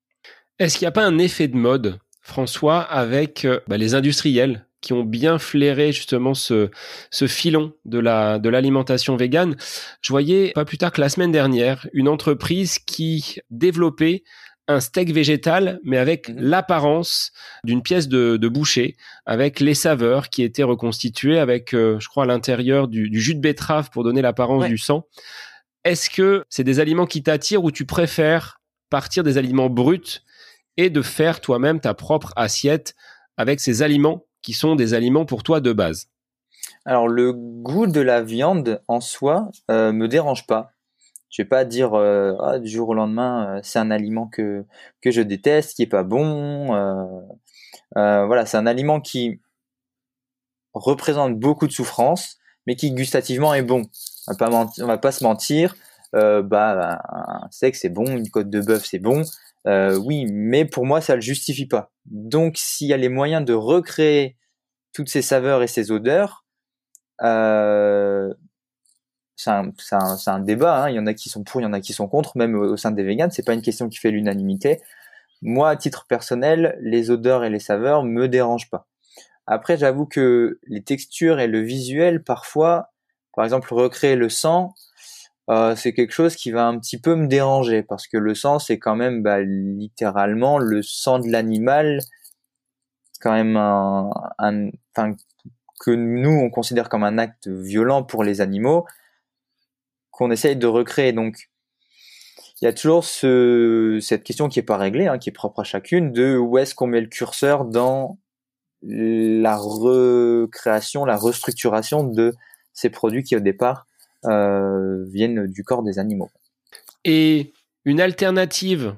Est-ce qu'il n'y a pas un effet de mode, François, avec euh, bah, les industriels qui ont bien flairé justement ce, ce filon de la de l'alimentation végane? Je voyais pas plus tard que la semaine dernière une entreprise qui développait un steak végétal, mais avec mhm. l'apparence d'une pièce de, de, boucher, avec les saveurs qui étaient reconstituées, avec, euh, je crois, à l'intérieur du, jus de betterave pour donner l'apparence du sang. Est-ce que c'est des aliments qui t'attirent ou tu préfères partir des aliments bruts et de faire toi-même ta propre assiette avec ces aliments qui sont des aliments pour toi de base Alors le goût de la viande en soi euh, me dérange pas. Je vais pas dire euh, ah, du jour au lendemain euh, c'est un aliment que que je déteste, qui est pas bon. Euh, voilà, c'est un aliment qui représente beaucoup de souffrance, mais qui gustativement est bon on va pas on va pas se mentir. Bah, un steak c'est bon, une côte de bœuf c'est bon. Euh, oui, mais pour moi ça le justifie pas. Donc s'il y a les moyens de recréer toutes ces saveurs et ces odeurs, euh, c'est un, un, débat. Hein. Il y en a qui sont pour, il y en a qui sont contre, même au, sein des véganes. C'est pas une question qui fait l'unanimité. Moi, à titre personnel, les odeurs et les saveurs me dérangent pas. Après, j'avoue que les textures et le visuel, parfois, par exemple, recréer le sang, euh, c'est quelque chose qui va un petit peu me déranger parce que le sang, c'est quand même bah, littéralement le sang de l'animal, quand même un, enfin, que nous on considère comme un acte violent pour les animaux, qu'on essaye de recréer. Donc, il y a toujours ce, cette question qui est pas réglée, hein, qui est propre à chacune, de où est-ce qu'on met le curseur dans la recréation, la restructuration de ces produits qui au départ viennent du corps des animaux. Et une alternative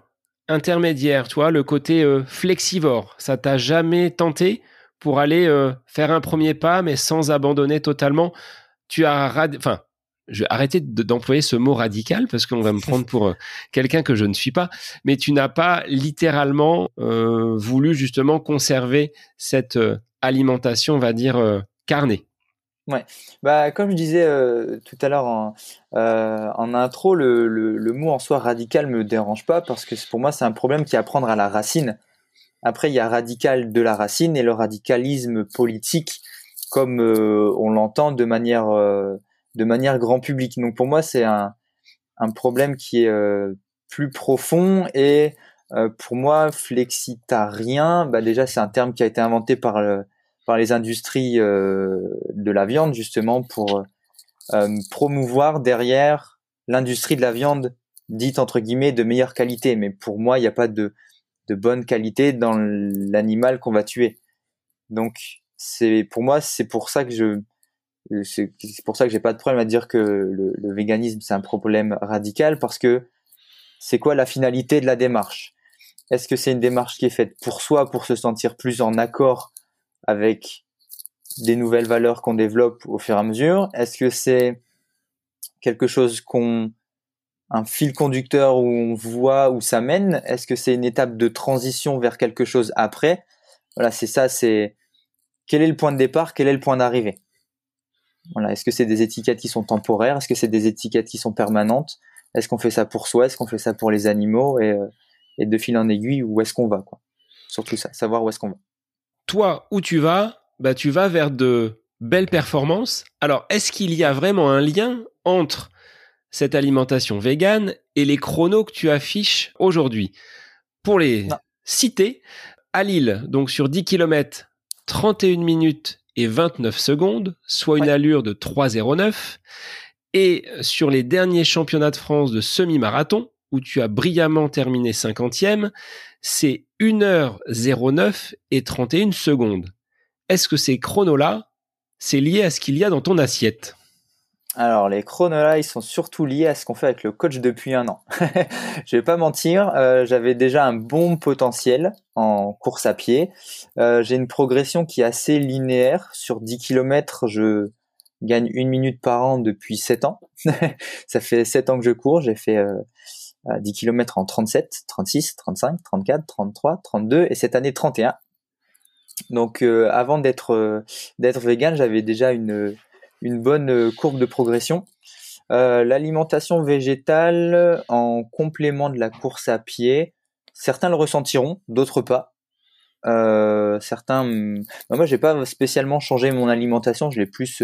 intermédiaire, toi, le côté euh, flexivore, ça t'a jamais tenté pour aller euh, faire un premier pas, mais sans abandonner totalement? Tu as, enfin, je vais arrêter d'employer ce mot radical parce qu'on va me prendre pour euh, quelqu'un que je ne suis pas, mais tu n'as pas littéralement euh, voulu justement conserver cette euh, alimentation, on va dire, carnée. Ouais, bah comme je disais tout à l'heure en, en intro, le, le, mot en soi radical me dérange pas parce que pour moi c'est un problème qui est à prendre à la racine. Après il y a radical de la racine et le radicalisme politique comme on l'entend de manière de manière grand public. Donc pour moi, c'est un, un problème qui est euh, plus profond et euh, pour moi, flexitarien, bah déjà c'est un terme qui a été inventé par par les industries euh, de la viande justement pour promouvoir derrière l'industrie de la viande dite entre guillemets de meilleure qualité. Mais pour moi, il n'y a pas de de bonne qualité dans l'animal qu'on va tuer. Donc c'est pour moi, c'est pour ça que je c'est pour ça que j'ai pas de problème à dire que le, le véganisme c'est un problème radical parce que c'est quoi la finalité de la démarche? Est-ce que c'est une démarche qui est faite pour soi pour se sentir plus en accord avec des nouvelles valeurs qu'on développe au fur et à mesure. Est-ce que c'est quelque chose qu'on un fil conducteur où on voit où ça mène? Est-ce que c'est une étape de transition vers quelque chose après? Voilà, c'est ça, c'est quel est le point de départ, quel est le point d'arrivée? Voilà, est-ce que c'est des étiquettes qui sont temporaires? Est-ce que c'est des étiquettes qui sont permanentes? Est-ce qu'on fait ça pour soi? Est-ce qu'on fait ça pour les animaux? Et, euh, et de fil en aiguille, où est-ce qu'on va quoi? Surtout ça, savoir où est-ce qu'on va. Toi, où tu vas Bah, tu vas vers de belles performances. Alors, est-ce qu'il y a vraiment un lien entre cette alimentation végane et les chronos que tu affiches aujourd'hui? Pour les citer, à Lille, donc sur 10 km, 31 minutes et 29 secondes, soit une allure de 3,09. Et sur les derniers championnats de France de semi-marathon, où tu as brillamment terminé 50e, c'est 1h09 et 31 secondes. Est-ce que ces chronos-là, c'est lié à ce qu'il y a dans ton assiette? Alors les chronos là, ils sont surtout liés à ce qu'on fait avec le coach depuis un an. je vais pas mentir, euh, j'avais déjà un bon potentiel en course à pied. Euh, j'ai une progression qui est assez linéaire. Sur 10 km, je gagne une minute par an depuis 7 ans. Ça fait 7 ans que je cours. J'ai fait euh, 10 km en 37, 36, 35, 34, 33, 32 et cette année 31. Donc euh, avant d'être euh, d'être vegan, j'avais déjà une une bonne courbe de progression. Euh, l'alimentation végétale en complément de la course à pied, certains le ressentiront, d'autres pas. Certains, bah, moi j'ai pas spécialement changé mon alimentation, je l'ai plus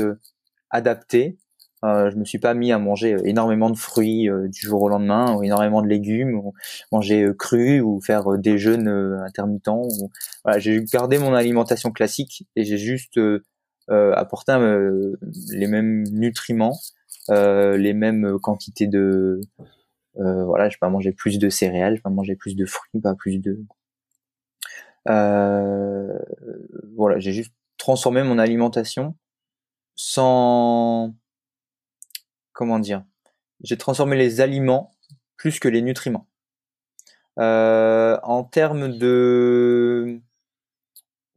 adapté. je me suis pas mis à manger énormément de fruits du jour au lendemain, ou énormément de légumes, ou manger cru, ou faire des jeûnes intermittents. Voilà, j'ai gardé mon alimentation classique et j'ai juste euh, euh, les mêmes nutriments, euh, les mêmes quantités de voilà, je vais pas manger plus de céréales, je vais pas manger plus de fruits, pas plus de voilà, j'ai juste transformé mon alimentation sans comment dire j'ai transformé les aliments plus que les nutriments. Euh, en termes de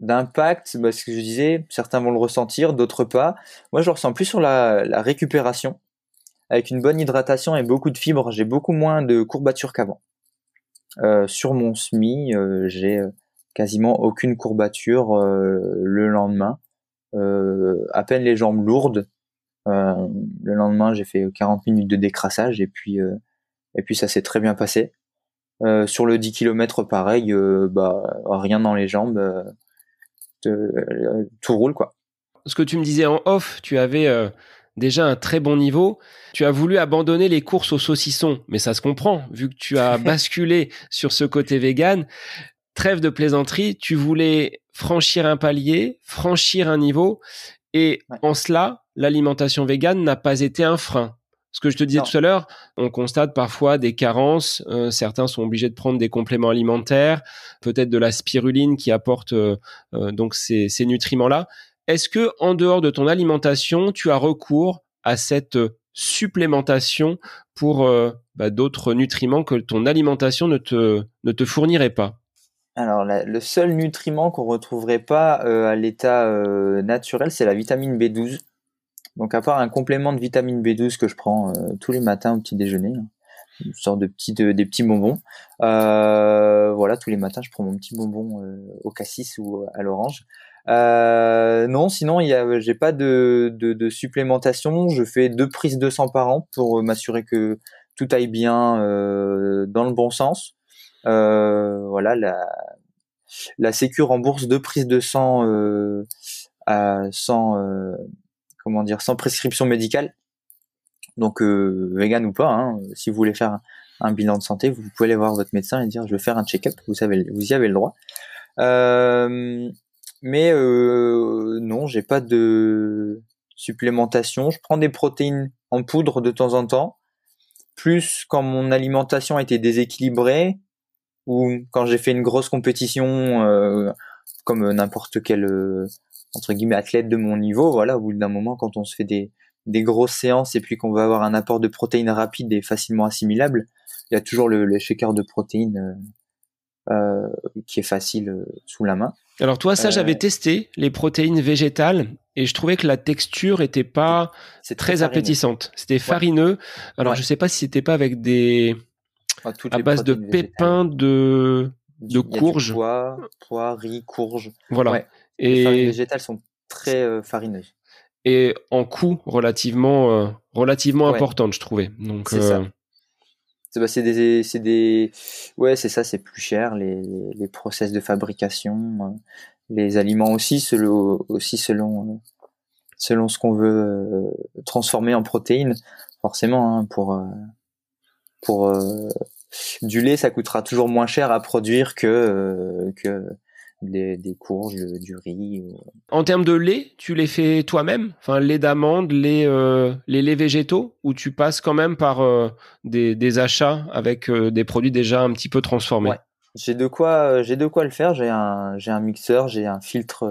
d'impact, bah, ce que je disais, certains vont le ressentir, d'autres pas. Moi, je le ressens plus sur la, récupération. Avec une bonne hydratation et beaucoup de fibres, j'ai beaucoup moins de courbatures qu'avant. Euh, sur mon SMI, euh, j'ai quasiment aucune courbature le lendemain. à peine les jambes lourdes. Le lendemain, j'ai fait 40 minutes de décrassage et puis et puis ça s'est très bien passé. sur le 10 km, pareil, bah rien dans les jambes euh, tout roule quoi. Ce que tu me disais en off, tu avais euh, déjà un très bon niveau. Tu as voulu abandonner les courses au saucisson, mais ça se comprend vu que tu as basculé sur ce côté vegan. Trêve de plaisanterie, tu voulais franchir un palier, franchir un niveau, et en cela, l'alimentation végane n'a pas été un frein. Ce que je te disais tout à l'heure, on constate parfois des carences. Euh, certains sont obligés de prendre des compléments alimentaires, peut-être de la spiruline qui apporte euh, euh, donc ces, nutriments-là. Est-ce que en dehors de ton alimentation, tu as recours à cette supplémentation pour bah, d'autres nutriments que ton alimentation ne te, ne te fournirait pas? Alors, le seul nutriment qu'on retrouverait pas à l'état naturel, c'est la vitamine B12. Donc à part un complément de vitamine B12 que je prends tous les matins au petit déjeuner, hein, une sorte de petits des petits bonbons. voilà, tous les matins je prends mon petit bonbon au cassis ou à l'orange. non, sinon il j'ai pas de, de, de, supplémentation. Je fais deux prises de sang par an pour m'assurer que tout aille bien dans le bon sens. Voilà, la, la Sécu rembourse deux prises de sang euh, sans euh, comment dire sans prescription médicale. Donc euh, vegan ou pas, hein, si vous voulez faire un, bilan de santé, vous pouvez aller voir votre médecin et dire je veux faire un check-up. Vous savez, vous y avez le droit. mais non, j'ai pas de supplémentation. Je prends des protéines en poudre de temps en temps. Plus quand mon alimentation a été déséquilibrée, ou quand j'ai fait une grosse compétition euh, comme n'importe quel euh, entre guillemets athlète de mon niveau, voilà, au bout d'un moment quand on se fait des des grosses séances et puis qu'on va avoir un apport de protéines rapide et facilement assimilable, il y a toujours le, le shaker de protéines euh, euh qui est facile sous la main. Alors toi, ça, j'avais testé les protéines végétales et je trouvais que la texture était pas très, appétissante. C'était farineux. Alors je sais pas si c'était pas avec des à base de pépins de, de courge. Pois, pois, riz, courge. Voilà. Et... Les farines végétales sont très euh, farineuses. Et en coût relativement, euh, relativement importante, je trouvais. Donc, c'est ça. Euh, bah, c'est des, c'est des, ouais, c'est ça, c'est plus cher les, les process de fabrication, les aliments aussi selon, aussi selon, selon ce qu'on veut transformer en protéines, forcément, hein, pour, pour du lait, ça coûtera toujours moins cher à produire que euh, que des, courges, du riz. En termes de lait, tu les fais toi-même? Enfin, lait d'amande, lait, euh, les laits végétaux? Ou tu passes quand même par euh, des, achats avec des produits déjà un petit peu transformés? J'ai de quoi, j'ai de quoi le faire. J'ai un, j'ai un mixeur, j'ai un filtre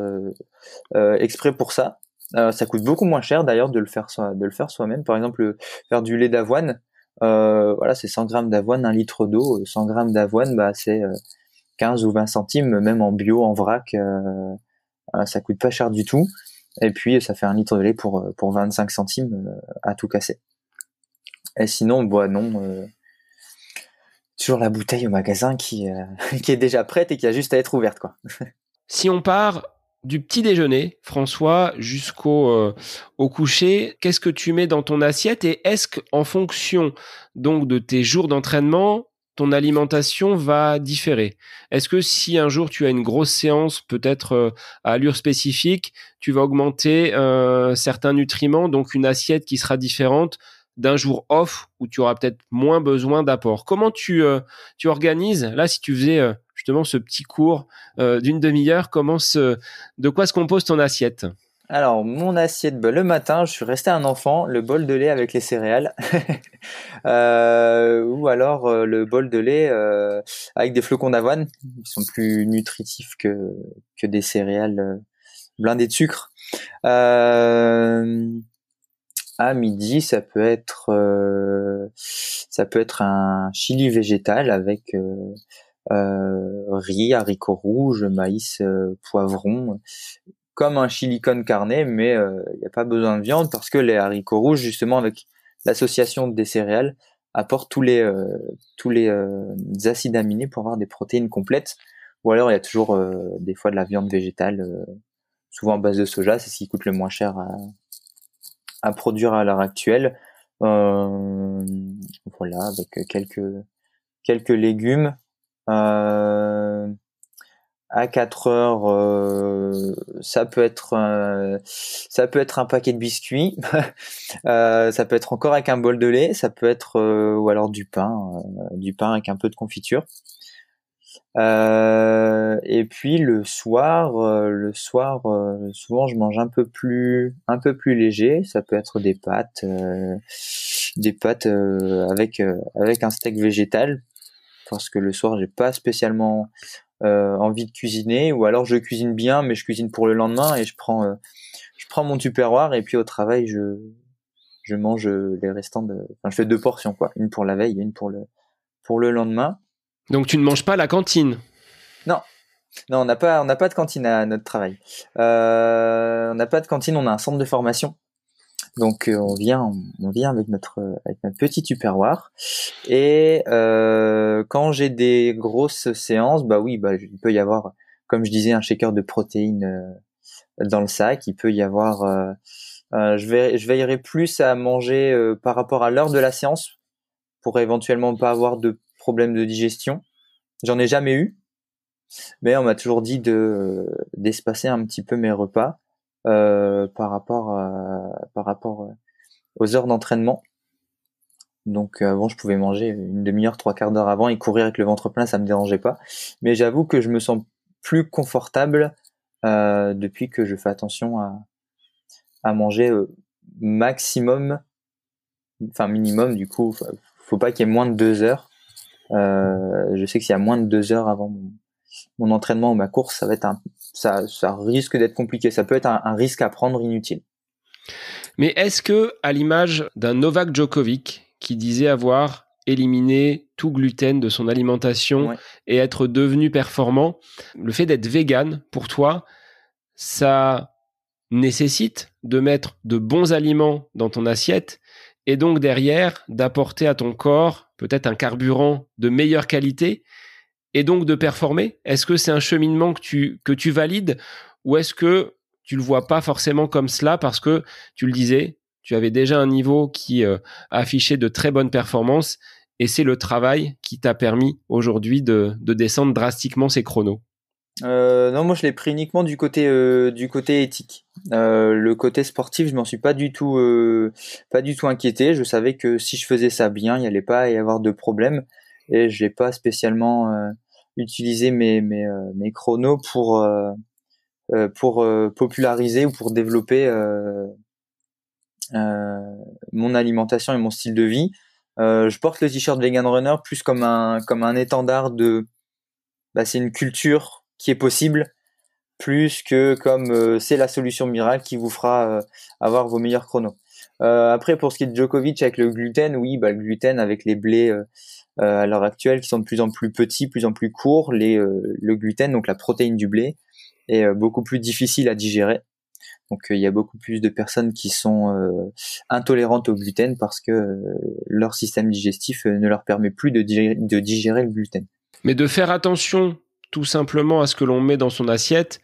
exprès pour ça. ça coûte beaucoup moins cher d'ailleurs de le faire, de le faire soi-même. Par exemple, faire du lait d'avoine. Euh, voilà, c'est 100 grammes d'avoine, un litre d'eau. 100 grammes d'avoine, bah, c'est 15 euh, ou 20 centimes, même en bio, en vrac, euh, ça coûte pas cher du tout. Et puis, ça fait un litre de lait pour, pour 25 centimes à tout casser. Et sinon, boit non, toujours la bouteille au magasin qui, qui est déjà prête et qui a juste à être ouverte, quoi. si on part du petit déjeuner, François, jusqu'au euh, au coucher, qu'est-ce que tu mets dans ton assiette et est-ce qu'en fonction donc de tes jours d'entraînement, ton alimentation va différer? Est-ce que si un jour tu as une grosse séance, peut-être euh, à allure spécifique, tu vas augmenter euh, certains nutriments, donc une assiette qui sera différente d'un jour off où tu auras peut-être moins besoin d'apport? Comment tu, tu organises? Là, si tu faisais justement ce petit cours euh, d'une demi-heure. Comment de quoi se compose ton assiette? Alors, mon assiette, bah, le matin, je suis resté un enfant, le bol de lait avec les céréales, euh, ou alors euh, le bol de lait avec des flocons d'avoine, qui sont plus nutritifs que, que des céréales blindées de sucre. à midi, ça peut être ça peut être un chili végétal avec euh, riz, haricots rouges, maïs, euh, poivron, comme un chili con carne, mais il euh, n'y a pas besoin de viande parce que les haricots rouges, justement, avec l'association des céréales, apportent tous les tous les acides aminés pour avoir des protéines complètes. Ou alors il y a toujours des fois de la viande végétale, souvent en base de soja, c'est ce qui coûte le moins cher à, à produire à l'heure actuelle. voilà, avec quelques quelques légumes, euh, à 4 heures, euh, ça peut être euh, ça peut être un paquet de biscuits, euh, ça peut être encore avec un bol de lait, ça peut être euh, ou alors du pain, du pain avec un peu de confiture. et puis le soir, le soir, souvent je mange un peu plus un peu plus léger. Ça peut être des pâtes, des pâtes avec avec un steak végétal parce que le soir j'ai pas spécialement euh, envie de cuisiner ou alors je cuisine bien mais je cuisine pour le lendemain et je prends euh, je prends mon tupperware et puis au travail je je mange les restants de enfin je fais deux portions quoi. Une pour la veille et une pour le pour le lendemain. Donc tu ne manges pas à la cantine? Non. Non on n'a pas on n'a pas de cantine à notre travail. Euh, on n'a pas de cantine on a un centre de formation Donc on vient, on vient avec notre avec notre petit tupperware. Et quand j'ai des grosses séances, bah oui, bah il peut y avoir, comme je disais, un shaker de protéines dans le sac. Il peut y avoir euh, je, vais, je veillerai plus à manger euh, par rapport à l'heure de la séance pour éventuellement pas avoir de problème de digestion. J'en ai jamais eu, mais on m'a toujours dit de d'espacer un petit peu mes repas euh, par rapport par rapport aux heures d'entraînement. Donc avant, je pouvais manger une demi-heure, trois quarts d'heure avant et courir avec le ventre plein, ça me dérangeait pas. Mais j'avoue que je me sens plus confortable euh, depuis que je fais attention à, à manger euh, maximum, enfin minimum du coup, faut pas qu'il y ait moins de deux heures. Euh, je sais que s'il y a moins de deux heures avant mon, entraînement ou ma course, ça va être un, ça, ça risque d'être compliqué. Ça peut être un, risque à prendre inutile. Mais est-ce que, à l'image d'un Novak Djokovic qui disait avoir éliminé tout gluten de son alimentation et être devenu performant, le fait d'être vegan pour toi, ça nécessite de mettre de bons aliments dans ton assiette et donc derrière d'apporter à ton corps peut-être un carburant de meilleure qualité et donc de performer Est-ce que c'est un cheminement que tu, que tu valides ou est-ce que tu le vois pas forcément comme cela parce que tu le disais, tu avais déjà un niveau qui euh, affichait de très bonnes performances et c'est le travail qui t'a permis aujourd'hui de, de descendre drastiquement ces chronos? Euh, non, moi je l'ai pris uniquement du côté euh, du côté éthique. Le côté sportif, je m'en suis pas du tout pas du tout inquiété. Je savais que si je faisais ça bien, il n'y allait pas y avoir de problème et je n'ai pas spécialement euh, utilisé mes mes, mes chronos pour pour populariser ou pour développer mon alimentation et mon style de vie. je porte le t-shirt Vegan Runner plus comme un comme un étendard de bah, c'est une culture qui est possible plus que comme euh, c'est la solution miracle qui vous fera euh, avoir vos meilleurs chronos. Euh, après pour ce qui est de Djokovic avec le gluten, oui, bah, le gluten avec les blés à l'heure actuelle qui sont de plus en plus petits, plus en plus courts, les, le gluten, donc la protéine du blé, est beaucoup plus difficile à digérer. Donc il y a beaucoup plus de personnes qui sont intolérantes au gluten parce que leur système digestif ne leur permet plus de digérer le gluten. Mais de faire attention tout simplement à ce que l'on met dans son assiette,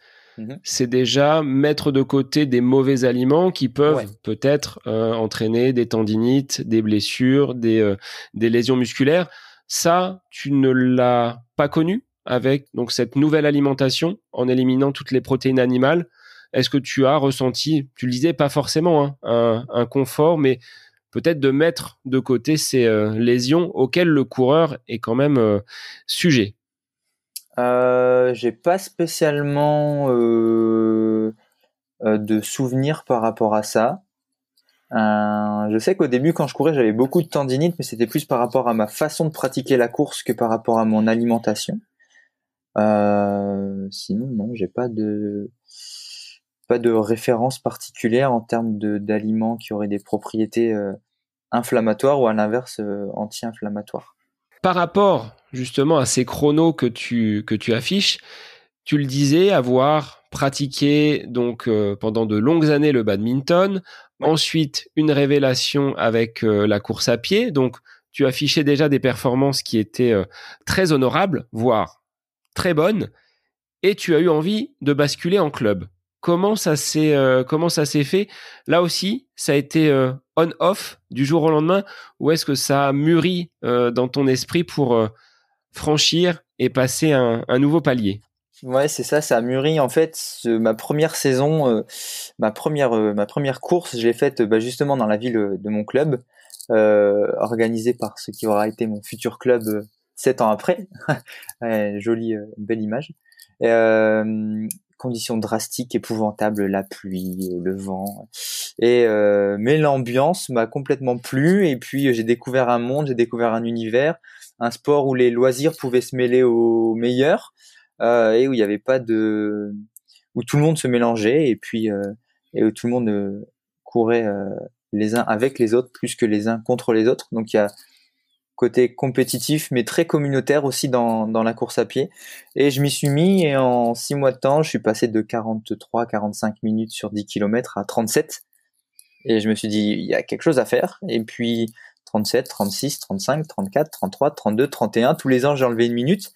mhm. c'est déjà mettre de côté des mauvais aliments qui peuvent peut-être euh, entraîner des tendinites, des blessures, des, euh, des lésions musculaires. Ça, tu ne l'as pas connu avec donc cette nouvelle alimentation en éliminant toutes les protéines animales. Est-ce que tu as ressenti, tu le disais pas forcément, hein, un, confort, mais peut-être de mettre de côté ces euh, lésions auxquelles le coureur est quand même sujet? Euh, j'ai pas spécialement euh, euh, de souvenirs par rapport à ça. je sais qu'au début, quand je courais, j'avais beaucoup de tendinite, mais c'était plus par rapport à ma façon de pratiquer la course que par rapport à mon alimentation. sinon, non, j'ai pas de pas de référence particulière en termes d'aliments qui auraient des propriétés inflammatoires ou à l'inverse anti-inflammatoires par rapport justement à ces chronos que tu, que tu affiches, tu le disais, avoir pratiqué donc euh, pendant de longues années le badminton, ensuite une révélation avec euh, la course à pied, donc tu affichais déjà des performances qui étaient euh, très honorables, voire très bonnes, et tu as eu envie de basculer en club. Comment ça s'est comment ça s'est fait? Là aussi, ça a été on-off du jour au lendemain ou est-ce que ça a mûri euh, dans ton esprit pour euh, franchir et passer un, nouveau palier? Ouais, c'est ça, ça a mûri. En fait, ma première saison, euh, ma première, ma première course, je l'ai faite bah, justement dans la ville de mon club, organisée par ce qui aura été mon futur club sept ans après. jolie, belle image conditions drastiques, épouvantables, la pluie, le vent. Et euh, mais l'ambiance m'a complètement plu. Et puis j'ai découvert un monde, j'ai découvert un univers, un sport où les loisirs pouvaient se mêler aux meilleurs euh, et où il n'y avait pas de, où tout le monde se mélangeait et puis euh, et où tout le monde courait les uns avec les autres plus que les uns contre les autres. Donc il y a côté compétitif, mais très communautaire aussi dans, la course à pied. Et je m'y suis mis et en six mois de temps, je suis passé de 43 45 minutes sur 10 km à 37. Et je me suis dit, il y a quelque chose à faire. Et puis 37, 36, 35, 34, 33, 32, 31, tous les ans j'ai enlevé une minute.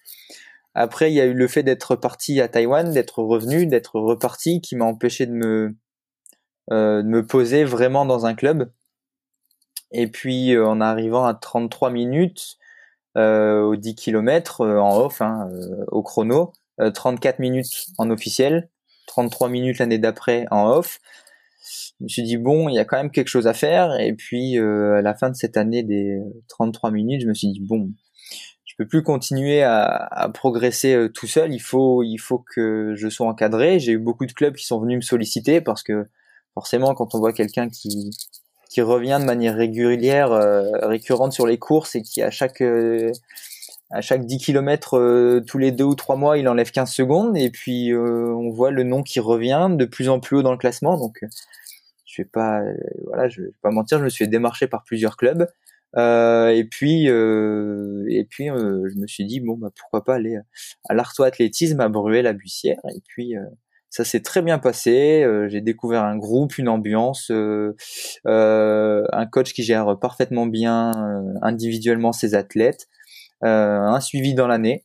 Après, il y a eu le fait d'être parti à Taïwan, d'être revenu, d'être reparti, qui m'a empêché de me, euh, de me poser vraiment dans un club. Et puis, euh, en arrivant à 33 minutes, euh, aux 10 km en off, hein, au chrono, 34 minutes en officiel, 33 minutes l'année d'après en off. Je me suis dit bon, il y a quand même quelque chose à faire. Et puis à la fin de cette année des 33 minutes, je me suis dit bon, je peux plus continuer à, à progresser tout seul. Il faut, il faut que je sois encadré. J'ai eu beaucoup de clubs qui sont venus me solliciter parce que forcément, quand on voit quelqu'un qui qui revient de manière régulière, euh, récurrente sur les courses et qui à chaque euh, à chaque 10 km euh, tous les deux ou trois mois, il enlève 15 secondes et puis on voit le nom qui revient de plus en plus haut dans le classement. Donc je vais pas voilà, je vais pas mentir, je me suis démarché par plusieurs clubs. et puis et puis je me suis dit bon bah pourquoi pas aller à l'Artois Athlétisme à Bruay la Bussière et puis ça s'est très bien passé. Euh, j'ai découvert un groupe, une ambiance, euh, euh, un coach qui gère parfaitement bien individuellement ses athlètes, un suivi dans l'année.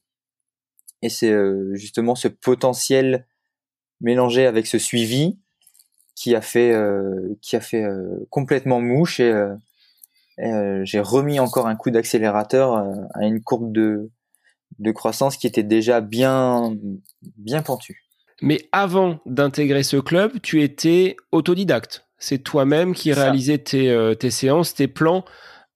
Et c'est justement ce potentiel mélangé avec ce suivi qui a fait qui a fait complètement mouche et, j'ai remis encore un coup d'accélérateur à une courbe de de croissance qui était déjà bien bien pentue. Mais avant d'intégrer ce club, tu étais autodidacte. C'est toi-même qui réalisais tes, euh, tes, séances, tes plans,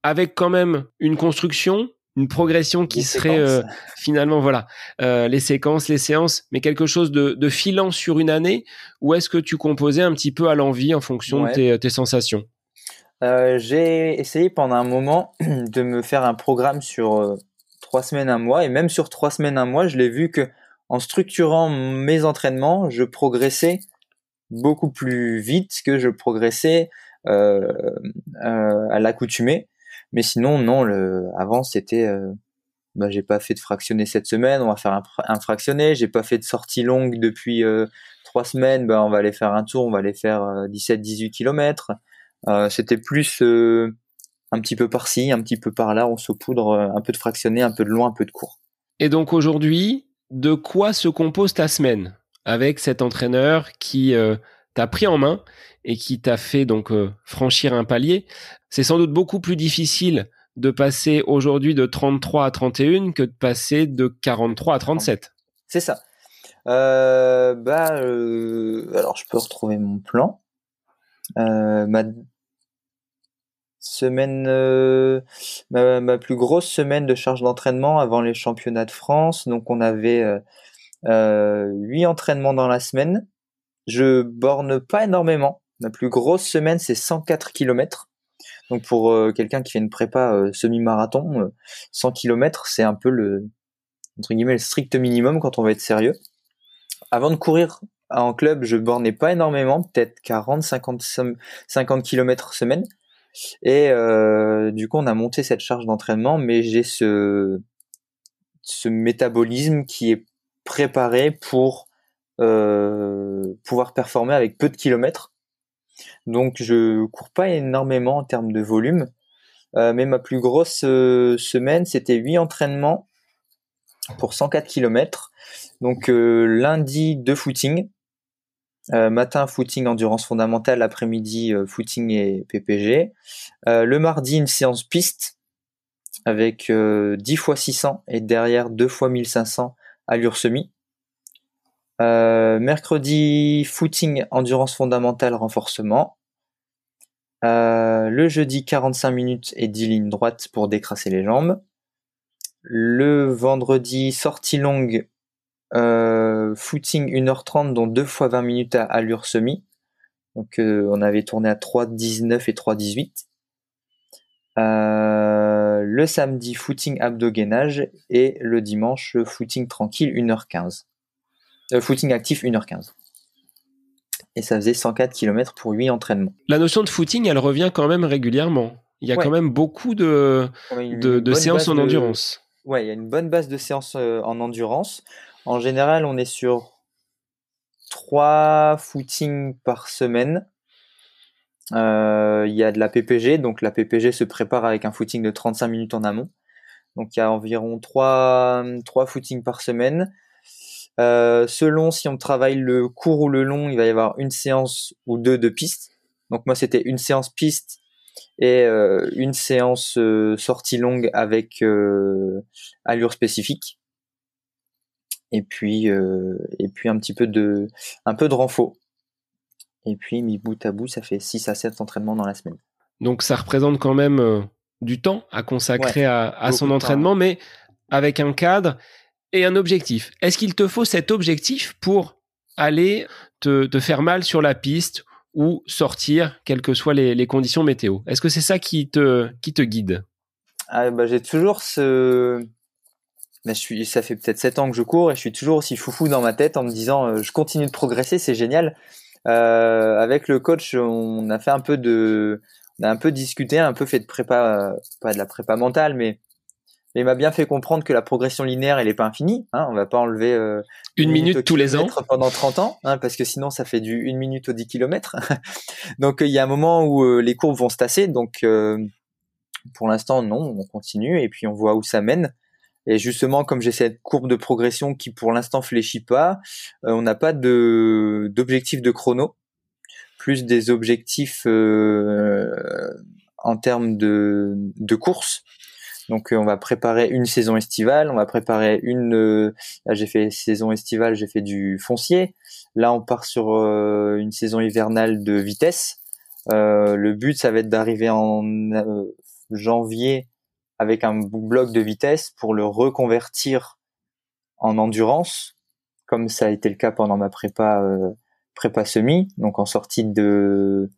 avec quand même une construction, une progression qui serait euh, finalement, voilà, euh, les séquences, les séances, mais quelque chose de, de filant sur une année, ou est-ce que tu composais un petit peu à l'envie en fonction de tes, tes sensations? J'ai essayé pendant un moment de me faire un programme sur trois semaines, un mois, et même sur trois semaines, un mois, je l'ai vu que en structurant mes entraînements, je progressais beaucoup plus vite que je progressais euh, euh, à l'accoutumée. Mais sinon, non, avant c'était, euh, bah, j'ai pas fait de fractionné cette semaine, on va faire un, un fractionné. J'ai pas fait de sortie longue depuis euh, trois semaines, bah, on va aller faire un tour, on va aller faire 17-18 km. c'était plus un petit peu par-ci, un petit peu par-là, on saupoudre un peu de fractionné, un peu de long, un peu de court. Et donc aujourd'hui, de quoi se compose ta semaine avec cet entraîneur qui euh, t'a pris en main et qui t'a fait donc euh, franchir un palier. C'est sans doute beaucoup plus difficile de passer aujourd'hui de 33 à 31 que de passer de 43 à 37. C'est ça. Euh, bah, alors je peux retrouver mon plan. Semaine, euh, ma, plus grosse semaine de charge d'entraînement avant les championnats de France. Donc on avait euh, euh, 8 entraînements dans la semaine. Je borne pas énormément. Ma plus grosse semaine, c'est 104 km. Donc pour euh, quelqu'un qui fait une prépa euh, semi-marathon, 100 km, c'est un peu le entre guillemets le strict minimum quand on va être sérieux. Avant de courir en club, je bornais pas énormément, peut-être 40, 50, 50 km semaine. Et euh, du coup, on a monté cette charge d'entraînement, mais j'ai ce, ce métabolisme qui est préparé pour euh, pouvoir performer avec peu de kilomètres. Donc, je cours pas énormément en termes de volume, euh, mais ma plus grosse semaine, c'était 8 entraînements pour 104 km. Donc, lundi, deux footing, euh, matin, footing, endurance fondamentale. Après-midi, euh, footing et PPG. Euh, le mardi, une séance piste avec 10 fois 600 et derrière 2 fois 1500 allure semi. mercredi, footing, endurance fondamentale, renforcement. le jeudi, 45 minutes et 10 lignes droites pour décrasser les jambes. Le vendredi, sortie longue, euh, footing 1h30, dont 2 fois 20 minutes à allure semi. Donc euh, on avait tourné à 3.19 et 3.18. Euh, le samedi, footing abdogainage et le dimanche, footing tranquille 1h15. footing actif 1h15. Et ça faisait 104 km pour 8 entraînements. La notion de footing, elle revient quand même régulièrement. Il y a quand même beaucoup de, de, séances en endurance. Ouais, il y a une bonne base de séances en endurance. En général, on est sur trois footings par semaine. Il y a de la PPG, donc la PPG se prépare avec un footing de 35 minutes en amont. Donc il y a environ 3, 3 footings par semaine. selon si on travaille le court ou le long, il va y avoir une séance ou deux de piste. Donc moi c'était une séance piste et euh, une séance euh, sortie longue avec euh, allure spécifique et puis et puis un petit peu de un peu de renfort et puis mis bout à bout ça fait 6 à 7 entraînements dans la semaine. Donc ça représente quand même du temps à consacrer à, son entraînement mais avec un cadre et un objectif. Est-ce qu'il te faut cet objectif pour aller te, te faire mal sur la piste ou sortir, quelles que soient les, conditions météo? Est-ce que c'est ça qui te, qui te guide? Ah, bah, J'ai toujours ce... Bah, je suis, ça fait peut-être 7 ans que je cours et je suis toujours aussi foufou dans ma tête en me disant euh, je continue de progresser, c'est génial. Euh, avec le coach, on a fait un peu de, on a un peu discuté, un peu fait de prépa, pas de la prépa mentale, mais il m'a bien fait comprendre que la progression linéaire, elle n'est pas infinie. Hein, on va pas enlever euh, une, minute, tous les ans pendant 30 ans, hein, parce que sinon ça fait du une minute au 10 km. donc il y a un moment où euh, les courbes vont se tasser. Donc euh, pour l'instant non, on continue et puis on voit où ça mène. Et justement, comme j'ai cette courbe de progression qui pour l'instant fléchit pas, on n'a pas de d'objectif de chrono, plus des objectifs en termes de, de course. Donc euh, on va préparer une saison estivale, on va préparer une. Euh, là j'ai fait saison estivale, j'ai fait du foncier. Là on part sur euh, une saison hivernale de vitesse. le but ça va être d'arriver en janvier avec un bloc de vitesse pour le reconvertir en endurance, comme ça a été le cas pendant ma prépa prépa semi. Donc en sortie de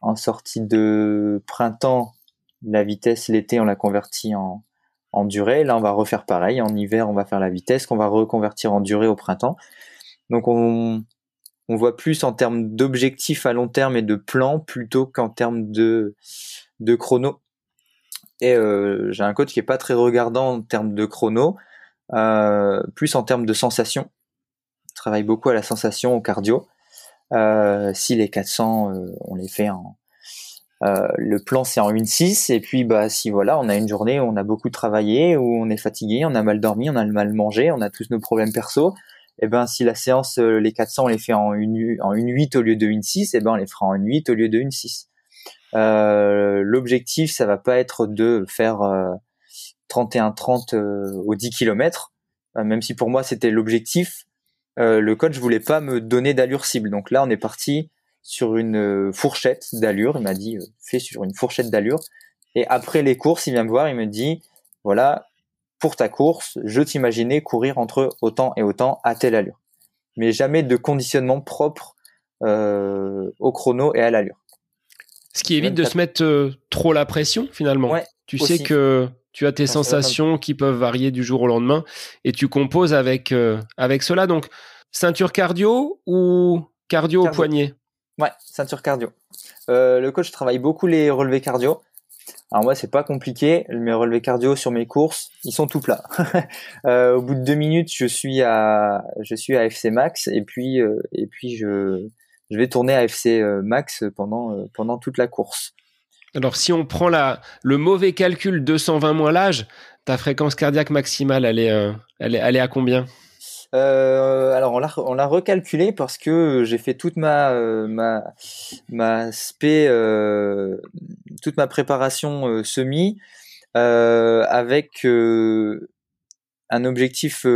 en sortie de printemps la vitesse l'été, on l'a converti en, en durée. Là, on va refaire pareil. En hiver, on va faire la vitesse qu'on va reconvertir en durée au printemps. Donc, on, on voit plus en termes d'objectifs à long terme et de plans plutôt qu'en termes de, de chrono. Et euh, j'ai un coach qui est pas très regardant en termes de chrono, euh, plus en termes de sensation. Il travaille beaucoup à la sensation, au cardio. Euh, si les 400, euh, on les fait en, euh, le plan c'est en 1-6 et puis bah si voilà on a une journée où on a beaucoup travaillé où on est fatigué on a mal dormi on a mal mangé on a tous nos problèmes perso et eh ben si la séance euh, les 400 on les fait en une en une 8 au lieu de une 6 et eh ben on les fera en une 8 au lieu de une 6 euh, l'objectif ça va pas être de faire 31-30 au 10 km même si pour moi c'était l'objectif le coach voulait pas me donner d'allure cible donc là on est parti sur une euh, fourchette d'allure. Il m'a dit, euh, fais sur une fourchette d'allure. Et après les courses, il vient me voir, il me dit, voilà, pour ta course, je t'imaginais courir entre autant et autant à telle allure. Mais jamais de conditionnement propre euh, au chrono et à l'allure. Ce qui évite de se mettre trop la pression finalement. tu sais que tu as tes sensations qui peuvent varier du jour au lendemain et tu composes avec, avec cela. Donc, ceinture cardio ou cardio. au poignet? Ouais, ceinture cardio. Euh, le coach travaille beaucoup les relevés cardio. Alors moi, c'est pas compliqué. Mes relevés cardio sur mes courses, ils sont tout plats. euh, au bout de deux minutes, je suis à, je suis à FC max et puis euh, et puis je, je vais tourner à FC euh, max pendant euh, pendant toute la course. Alors si on prend la, le mauvais calcul 220 moins l'âge, ta fréquence cardiaque maximale, elle est, elle est, elle est à combien? Euh, alors on l'a on l'a recalculé parce que j'ai fait toute ma euh, ma ma spé euh, toute ma préparation euh, semi avec un objectif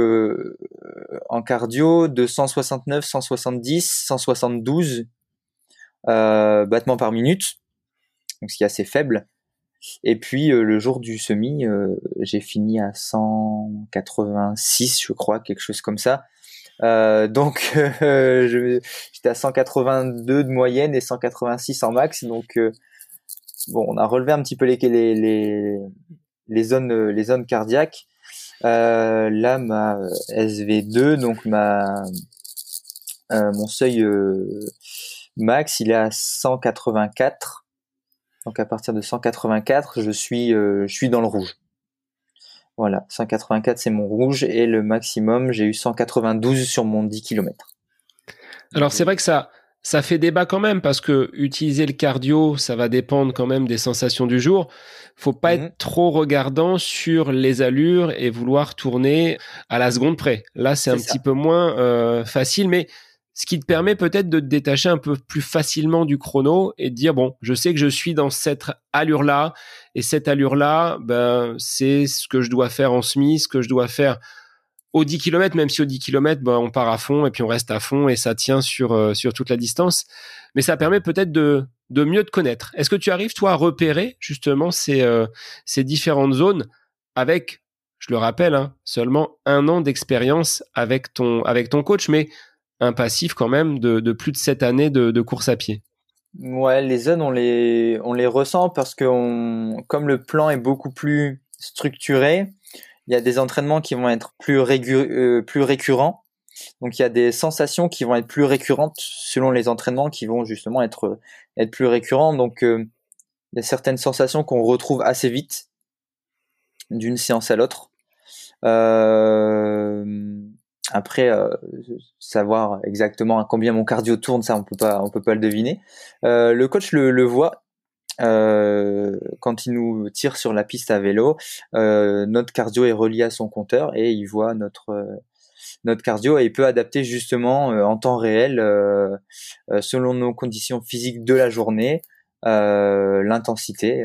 en cardio de 169, 170, 172 battements par minute, donc ce qui est assez faible. Et puis euh, le jour du semi, euh, j'ai fini à 186, je crois, quelque chose comme ça. Euh, donc j'étais à 182 de moyenne et 186 en max. Donc bon, on a relevé un petit peu les les les, zones les zones cardiaques. Là, ma SV2, donc ma mon seuil max, il est à 184 donc à partir de 184, je suis, euh, je suis dans le rouge. Voilà, 184 c'est mon rouge et le maximum, j'ai eu 192 sur mon 10 km. Alors c'est vrai que ça, ça fait débat quand même parce que utiliser le cardio, ça va dépendre quand même des sensations du jour. Faut pas être mhm. trop regardant sur les allures et vouloir tourner à la seconde près. Là, c'est un petit peu moins euh, facile, mais ce qui te permet peut-être de te détacher un peu plus facilement du chrono et de dire bon, je sais que je suis dans cette allure-là et cette allure-là, ben c'est ce que je dois faire en semi, ce que je dois faire au 10 km, même si au 10 km, ben, on part à fond et puis on reste à fond et ça tient sur, euh, sur toute la distance. Mais ça permet peut-être de, de mieux te connaître. Est-ce que tu arrives, toi, à repérer justement ces, euh, ces différentes zones avec, je le rappelle, hein, seulement un an d'expérience avec ton, avec ton coach, mais un passif quand même de, de plus de sept années de, de course à pied? Ouais, les zones, on les, on les ressent parce que comme le plan est beaucoup plus structuré, il y a des entraînements qui vont être plus, euh, plus récurrents. Donc il y a des sensations qui vont être plus récurrentes selon les entraînements qui vont justement être, plus récurrents. Donc euh, il y a certaines sensations qu'on retrouve assez vite d'une séance à l'autre. Euh, après, savoir exactement à combien mon cardio tourne, ça on peut pas, on peut pas le deviner. le coach le voit euh, quand il nous tire sur la piste à vélo, euh, notre cardio est relié à son compteur et il voit notre euh, notre cardio et il peut adapter justement en temps réel selon nos conditions physiques de la journée l'intensité.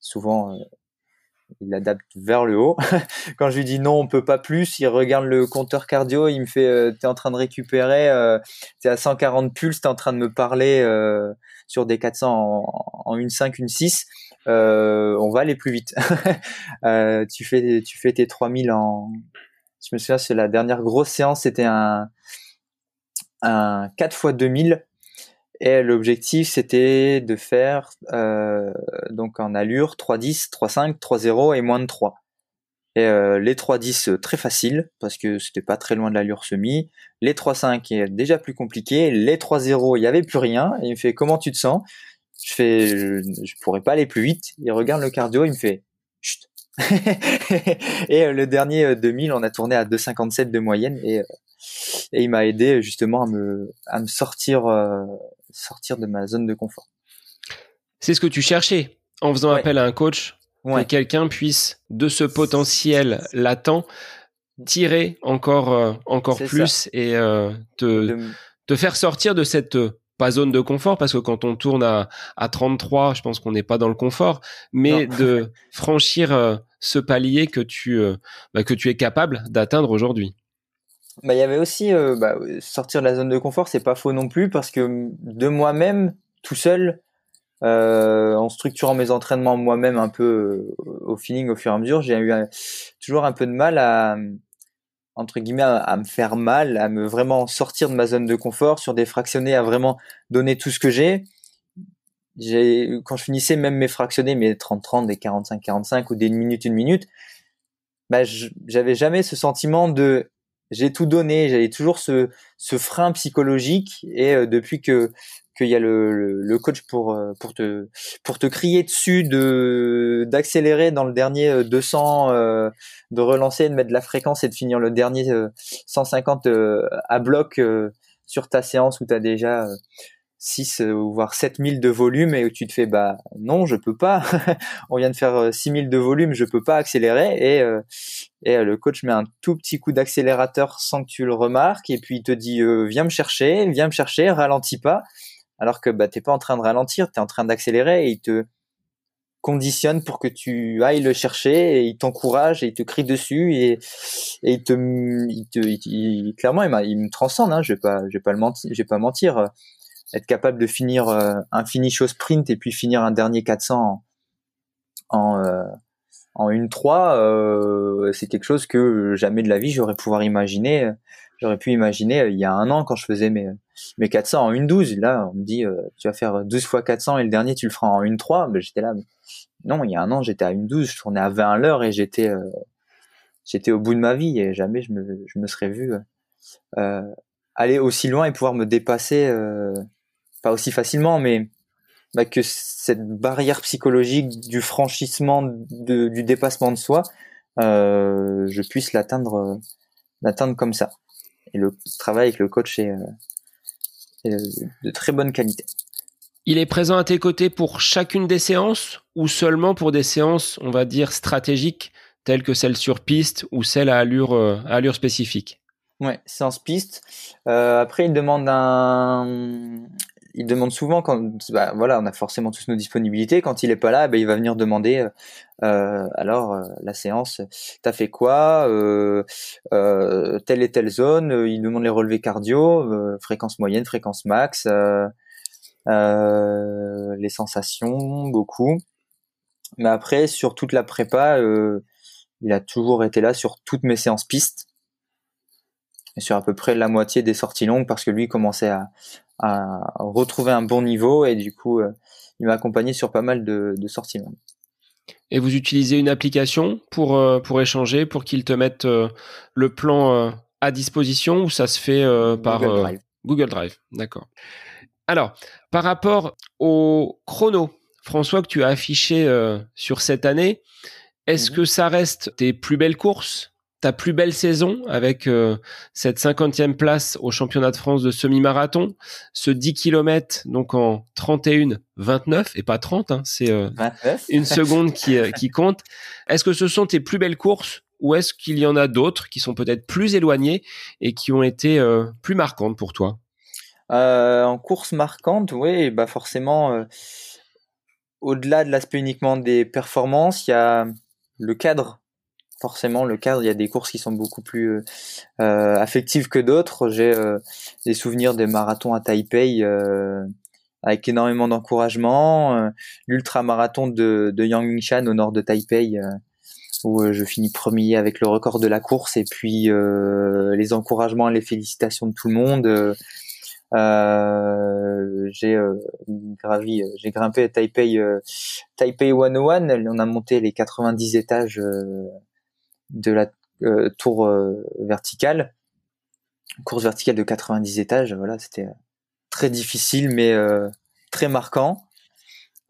souvent il adapte vers le haut. Quand je lui dis non, on peut pas plus, il regarde le compteur cardio, il me fait euh, t'es en train de récupérer, euh, t'es à 140 pulses, t'es en train de me parler euh, sur des 400 en, en une 5, une 6. Euh, on va aller plus vite. euh, tu fais tu fais tes 3000 en je me souviens c'est la dernière grosse séance, c'était un un 4 x 2000 et l'objectif, c'était de faire euh, donc en allure 3-10, 3-5, 3-0 et moins de 3. Et euh, les 3-10 euh, très facile parce que c'était pas très loin de l'allure semi. Les 3-5 est déjà plus compliqué. Les 3-0, il y avait plus rien. Et il me fait comment tu te sens? Je fais je, pourrais pas aller plus vite. Il regarde le cardio, il me fait chut. et euh, le dernier 2000, on a tourné à 2,57 de moyenne et, et il m'a aidé justement à me à me sortir sortir de ma zone de confort. C'est ce que tu cherchais en faisant appel à un coach, que quelqu'un puisse de ce potentiel latent tirer encore euh, encore plus et euh, te, te faire sortir de cette euh, pas zone de confort parce que quand on tourne à, à 33, je pense qu'on n'est pas dans le confort, mais de franchir ce palier que tu bah, que tu es capable d'atteindre aujourd'hui. Bah, il y avait aussi euh, bah, sortir de la zone de confort, c'est pas faux non plus parce que de moi-même, tout seul, euh, en structurant mes entraînements moi-même un peu euh, au feeling au fur et à mesure, j'ai eu toujours un peu de mal à entre guillemets à, me faire mal, à me vraiment sortir de ma zone de confort sur des fractionnés, à vraiment donner tout ce que j'ai. J'ai quand je finissais même mes fractionnés, mes 30-30, des 45-45 ou des minutes une minute, bah, j'avais jamais ce sentiment de j'ai tout donné, j'avais toujours ce, ce frein psychologique et euh, depuis que qu'il y a le, le, coach pour euh, pour te pour te crier dessus de d'accélérer dans le dernier 200 euh, de relancer de mettre de la fréquence et de finir le dernier 150 à bloc sur ta séance où tu as déjà 6 ou euh, voire 7000 de volume et tu te fais bah non je peux pas. On vient de faire 6000 euh, de volume je peux pas accélérer. Et euh, et le coach met un tout petit coup d'accélérateur sans que tu le remarques et puis il te dit viens me chercher viens me chercher ralentis pas. Alors que bah t'es pas en train de ralentir tu es en train d'accélérer et il te conditionne pour que tu ailles le chercher et il t'encourage et il te crie dessus et, et il te, il te il, clairement il me transcende hein, je vais pas je vais pas le mentir je vais pas mentir être capable de finir euh, un finish au sprint et puis finir un dernier 400 en, en, euh, en 1-3, euh, c'est quelque chose que jamais de la vie j'aurais pouvoir imaginer. J'aurais pu imaginer il y a un an quand je faisais mes, mes 400 en 1-12. Là, on me dit, tu vas faire 12 fois 400 et le dernier, tu le feras en 1-3. Ben, j'étais là. Non, il y a un an, j'étais à 1-12, je tournais à 20 à l'heure et j'étais j'étais au bout de ma vie et jamais je me, je me serais vu aller aussi loin et pouvoir me dépasser pas aussi facilement, mais bah, que cette barrière psychologique du franchissement, de, du dépassement de soi, euh, je puisse l'atteindre, l'atteindre comme ça. Et le travail avec le coach est, euh, de très bonne qualité. Il est présent à tes côtés pour chacune des séances ou seulement pour des séances, on va dire, stratégiques, telles que celle sur piste ou celle à allure, à allure spécifique? Ouais, séance piste. Euh, après, il demande un, il demande souvent quand, bah, voilà, on a forcément tous nos disponibilités. Quand il est pas là, bah, il va venir demander. Euh, euh alors, euh, la séance, t'as fait quoi euh, Telle et telle zone. Il demande les relevés cardio, fréquence moyenne, fréquence max, les sensations, beaucoup. Mais après, sur toute la prépa, il a toujours été là sur toutes mes séances pistes sur à peu près la moitié des sorties longues parce que lui commençait à, à retrouver un bon niveau et du coup, euh, il m'a accompagné sur pas mal de, de, sorties. Et vous utilisez une application pour, euh, pour échanger, pour qu'il te mette euh, le plan à disposition ou ça se fait par Google Drive, Google Drive D'accord. Alors, par rapport au chrono, François, que tu as affiché sur cette année, est-ce mhm. que ça reste tes plus belles courses ta plus belle saison avec euh, cette cinquantième place au championnat de France de semi-marathon, ce 10 km donc en 31 29 et pas 30, hein, c'est euh, une seconde qui, euh, qui compte. Est-ce que ce sont tes plus belles courses ou est-ce qu'il y en a d'autres qui sont peut-être plus éloignées et qui ont été plus marquantes pour toi? En course marquante, oui, bah forcément, au-delà de l'aspect uniquement des performances, il y a le cadre forcément le cadre. Il y a des courses qui sont beaucoup plus euh, euh affectives que d'autres. J'ai euh, des souvenirs des marathons à Taipei avec énormément d'encouragement. L'ultra marathon de, de Yangmingshan au nord de Taipei où je finis premier avec le record de la course et puis les encouragements et les félicitations de tout le monde. j'ai gravi, j'ai grimpé à Taipei, Taipei 101. On a monté les 90 étages de la euh, tour euh, verticale, course verticale de 90 étages. Voilà, c'était euh, très difficile mais très marquant.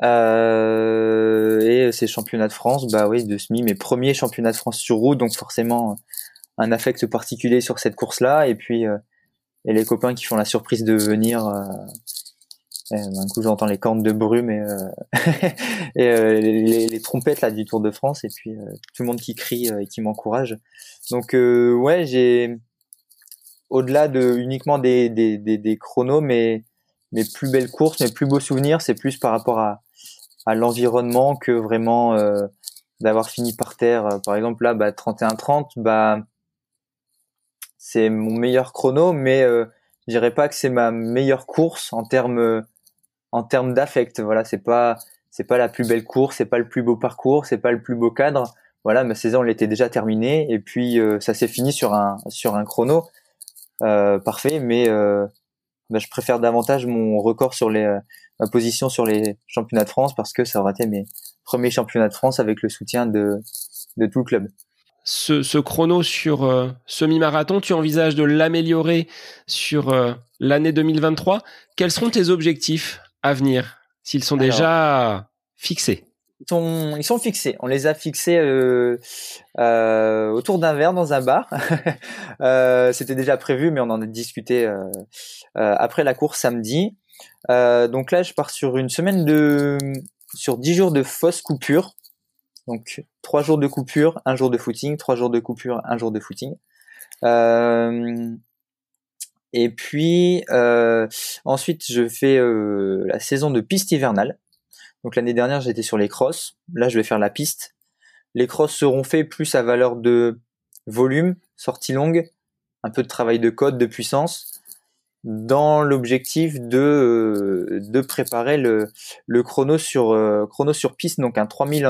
et ces championnats de France, bah oui, de semi, mes premiers championnats de France sur route, donc forcément un affect particulier sur cette course-là. Et puis et les copains qui font la surprise de venir d'un coup, j'entends les cornes de brume et, euh, et euh, les, trompettes là du Tour de France, et puis euh, tout le monde qui crie et qui m'encourage. Donc ouais, j'ai au-delà de uniquement des, des, des, chronos, mais mes plus belles courses, mes plus beaux souvenirs, c'est plus par rapport à, à l'environnement que vraiment d'avoir fini par terre. Par exemple là, bah 31-30, bah c'est mon meilleur chrono, mais euh, je dirais pas que c'est ma meilleure course en termes en termes d'affect. Voilà, c'est pas c'est pas la plus belle course, c'est pas le plus beau parcours, c'est pas le plus beau cadre. Voilà, ma saison elle était déjà terminée et puis euh, ça s'est fini sur un sur un chrono euh, parfait, mais euh, bah, je préfère davantage mon record sur les ma position sur les championnats de France parce que ça aurait été mes premiers championnats de France avec le soutien de de tout le club. Ce, ce chrono sur semi-marathon, tu envisages de l'améliorer sur l'année 2023. Quels seront tes objectifs? À venir, s'ils sont déjà fixés ils sont, ils sont fixés. On les a fixés euh, euh, autour d'un verre dans un bar. euh, C'était déjà prévu, mais on en a discuté après la course samedi. Donc là, je pars sur une semaine de, sur dix jours de fausse coupure. Donc trois jours de coupure, un jour de footing, trois jours de coupure, un jour de footing. Euh, et puis euh, ensuite, je fais euh, la saison de piste hivernale. Donc l'année dernière, j'étais sur les crosses. Là, je vais faire la piste. Les crosses seront faits plus à valeur de volume, sortie longue, un peu de travail de code, de puissance, dans l'objectif de euh, de préparer le, le chrono sur chrono sur piste, donc un 3000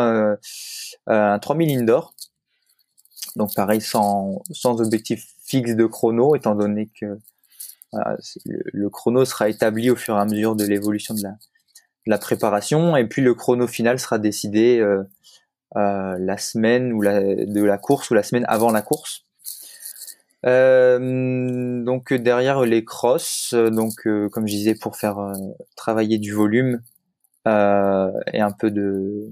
un 3000 indoor. Donc pareil sans sans objectif fixe de chrono, étant donné que le, chrono sera établi au fur et à mesure de l'évolution de la, préparation, et puis le chrono final sera décidé euh, euh, la semaine ou la, de la course ou la semaine avant la course. Euh, donc derrière les crosses, donc comme je disais pour faire travailler du volume et un peu de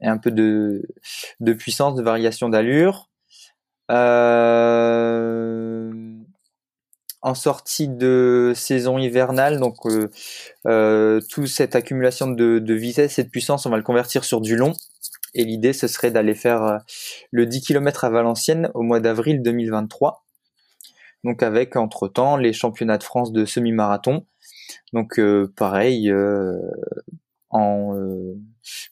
et un peu de de puissance, de variation d'allure. Euh, en sortie de saison hivernale, donc euh, toute cette accumulation de, de, vitesse et de puissance, on va le convertir sur du long. Et l'idée, ce serait d'aller faire le 10 km à Valenciennes au mois d'avril 2023. Donc avec entre-temps les championnats de France de semi-marathon. Donc pareil, en euh,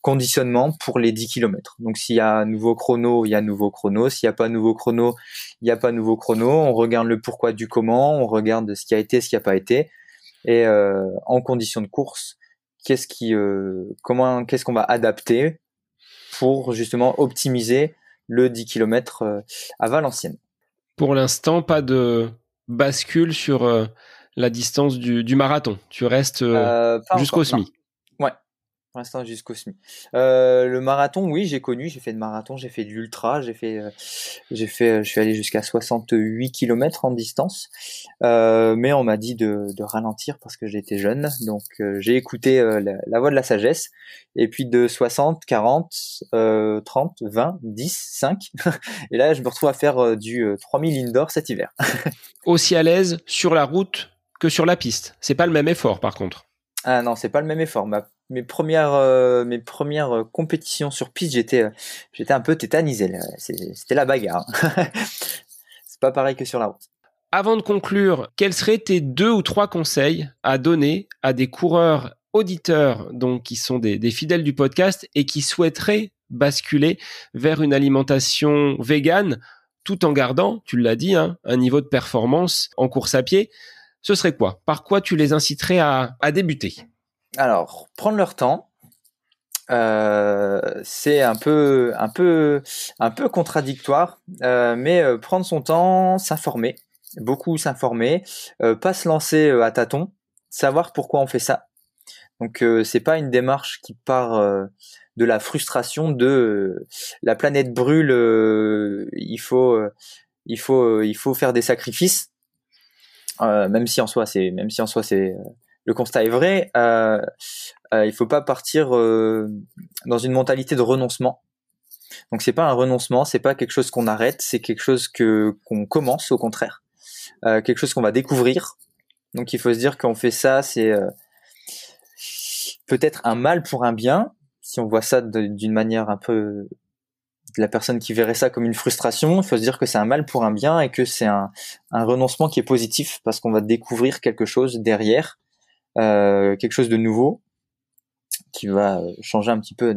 conditionnement pour les 10 km. Donc s'il y a un nouveau chrono, il y a un nouveau chrono. S'il n'y a pas un nouveau chrono, il n'y a pas un nouveau chrono. On regarde le pourquoi du comment, on regarde ce qui a été, ce qui n'a pas été. Et euh, en condition de course, qu'est-ce qui, euh, comment, qu'est-ce qu'on va adapter pour justement optimiser le 10 km à Valenciennes. Pour l'instant, pas de bascule sur la distance du, du marathon. Tu restes jusqu'au SMI pour l'instant jusqu'au SMI. Euh, le marathon, oui, j'ai connu, j'ai fait de marathon, j'ai fait de l'ultra, j'ai fait, euh, j'ai fait, euh, je suis allé jusqu'à 68 km en distance, mais on m'a dit de, ralentir parce que j'étais jeune, donc j'ai écouté la, voix de la sagesse, et puis de 60, 40, 30, 20, 10, 5, et là je me retrouve à faire du 3000 indoor cet hiver. Aussi à l'aise sur la route que sur la piste, c'est pas le même effort par contre. Ah non, c'est pas le même effort. Mes premières euh, mes premières euh, compétitions sur piste, j'étais euh, j'étais un peu tétanisé. C'était la bagarre. C'est pas pareil que sur la route. Avant de conclure, quels seraient tes deux ou trois conseils à donner à des coureurs auditeurs donc qui sont des, des fidèles du podcast et qui souhaiteraient basculer vers une alimentation végane tout en gardant, tu l'as dit, hein, un niveau de performance en course à pied Ce serait quoi? Par quoi tu les inciterais à, débuter? Alors, prendre leur temps, euh, c'est un peu, un peu, un peu contradictoire, euh, mais euh, prendre son temps, s'informer, beaucoup s'informer, pas se lancer à tâtons, savoir pourquoi on fait ça. Donc, c'est pas une démarche qui part de la frustration de la planète brûle, il faut, il faut, il faut faire des sacrifices, même si en soi c'est, même si en soi c'est le constat est vrai. Euh, euh, il faut pas partir euh, dans une mentalité de renoncement. Donc c'est pas un renoncement, c'est pas quelque chose qu'on arrête, c'est quelque chose que qu'on commence au contraire, euh, quelque chose qu'on va découvrir. Donc il faut se dire qu'on fait ça, c'est euh, peut-être un mal pour un bien, si on voit ça d'une manière un peu la personne qui verrait ça comme une frustration, il faut se dire que c'est un mal pour un bien et que c'est un, renoncement qui est positif parce qu'on va découvrir quelque chose derrière euh, quelque chose de nouveau qui va euh, changer un petit peu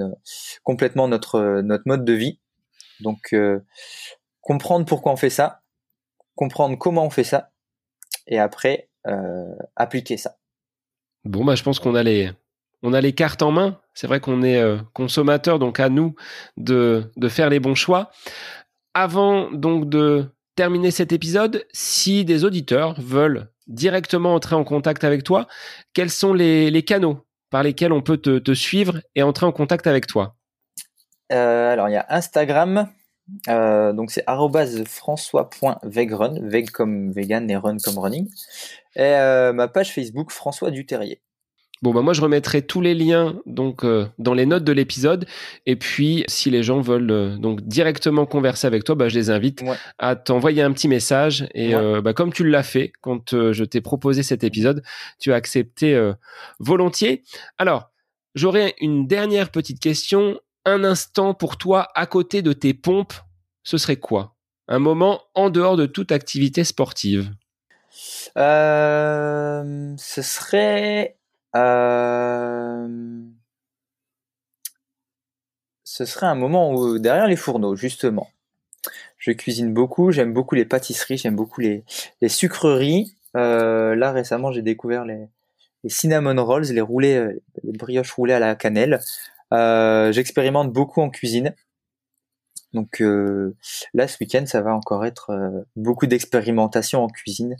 complètement notre euh, mode de vie. Donc comprendre pourquoi on fait ça, comprendre comment on fait ça, et après appliquer ça. Bon bah je pense qu'on a les a les cartes en main. C'est vrai qu'on est consommateur, donc à nous de, faire les bons choix. Avant donc de terminer cet épisode, si des auditeurs veulent directement entrer en contact avec toi, quels sont les, canaux par lesquels on peut te, suivre et entrer en contact avec toi? Euh, Alors, il y a Instagram, euh, donc c'est françois.vegrun, veg comme vegan et run comme running, et euh, ma page Facebook François Duterrier. Bon bah moi je remettrai tous les liens donc euh, dans les notes de l'épisode. Et puis si les gens veulent euh, donc directement converser avec toi bah je les invite à t'envoyer un petit message. Et euh, bah, comme tu l'as fait quand je t'ai proposé cet épisode tu as accepté volontiers. Alors j'aurais une dernière petite question. Un instant pour toi à côté de tes pompes ce serait quoi? Un moment en dehors de toute activité sportive? ce serait euh, ce serait un moment où, derrière les fourneaux, justement. Je cuisine beaucoup, j'aime beaucoup les pâtisseries, j'aime beaucoup les, sucreries. Euh, là, récemment, j'ai découvert les, cinnamon rolls, les roulés, euh, les brioches roulées à la cannelle. J'expérimente beaucoup en cuisine. Donc là, ce week-end, ça va encore être beaucoup d'expérimentation en cuisine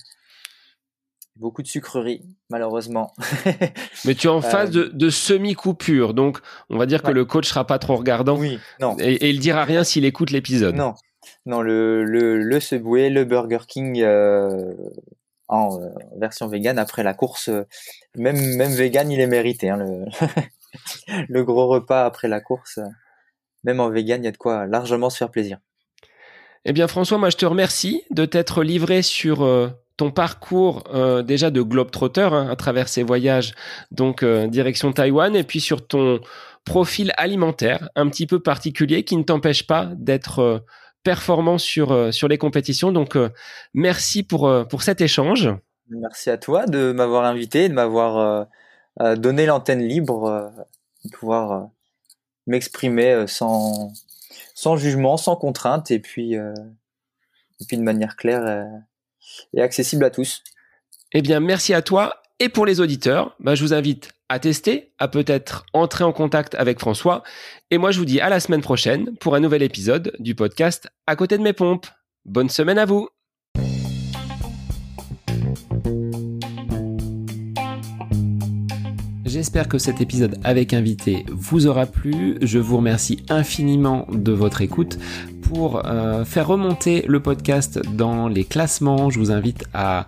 beaucoup de sucreries, malheureusement. Mais tu es en phase de, de semi-coupure, donc on va dire que le coach sera pas trop regardant. Oui, non. Et, et il dira rien s'il écoute l'épisode. Non, non, le, le, le Subway, le Burger King euh, en euh, version vegan après la course, euh, même même vegan, il est mérité. Hein, le, le gros repas après la course, même en vegan, il y a de quoi largement se faire plaisir. Eh bien François, moi je te remercie de t'être livré sur ton parcours euh, déjà de globe-trotter hein, à travers ces voyages, donc euh, direction Taïwan, et puis sur ton profil alimentaire un petit peu particulier qui ne t'empêche pas d'être euh, performant sur, sur les compétitions. Donc merci pour, pour cet échange. Merci à toi de m'avoir invité, de m'avoir donné l'antenne libre, de pouvoir m'exprimer sans, sans jugement, sans contrainte, et puis, et puis de manière claire et accessible à tous. Eh bien, merci à toi. Et pour les auditeurs, bah, je vous invite à tester, à peut-être entrer en contact avec François. Et moi, je vous dis à la semaine prochaine pour un nouvel épisode du podcast À côté de mes pompes. Bonne semaine à vous. J'espère que cet épisode avec invité vous aura plu. Je vous remercie infiniment de votre écoute pour euh, faire remonter le podcast dans les classements, je vous invite à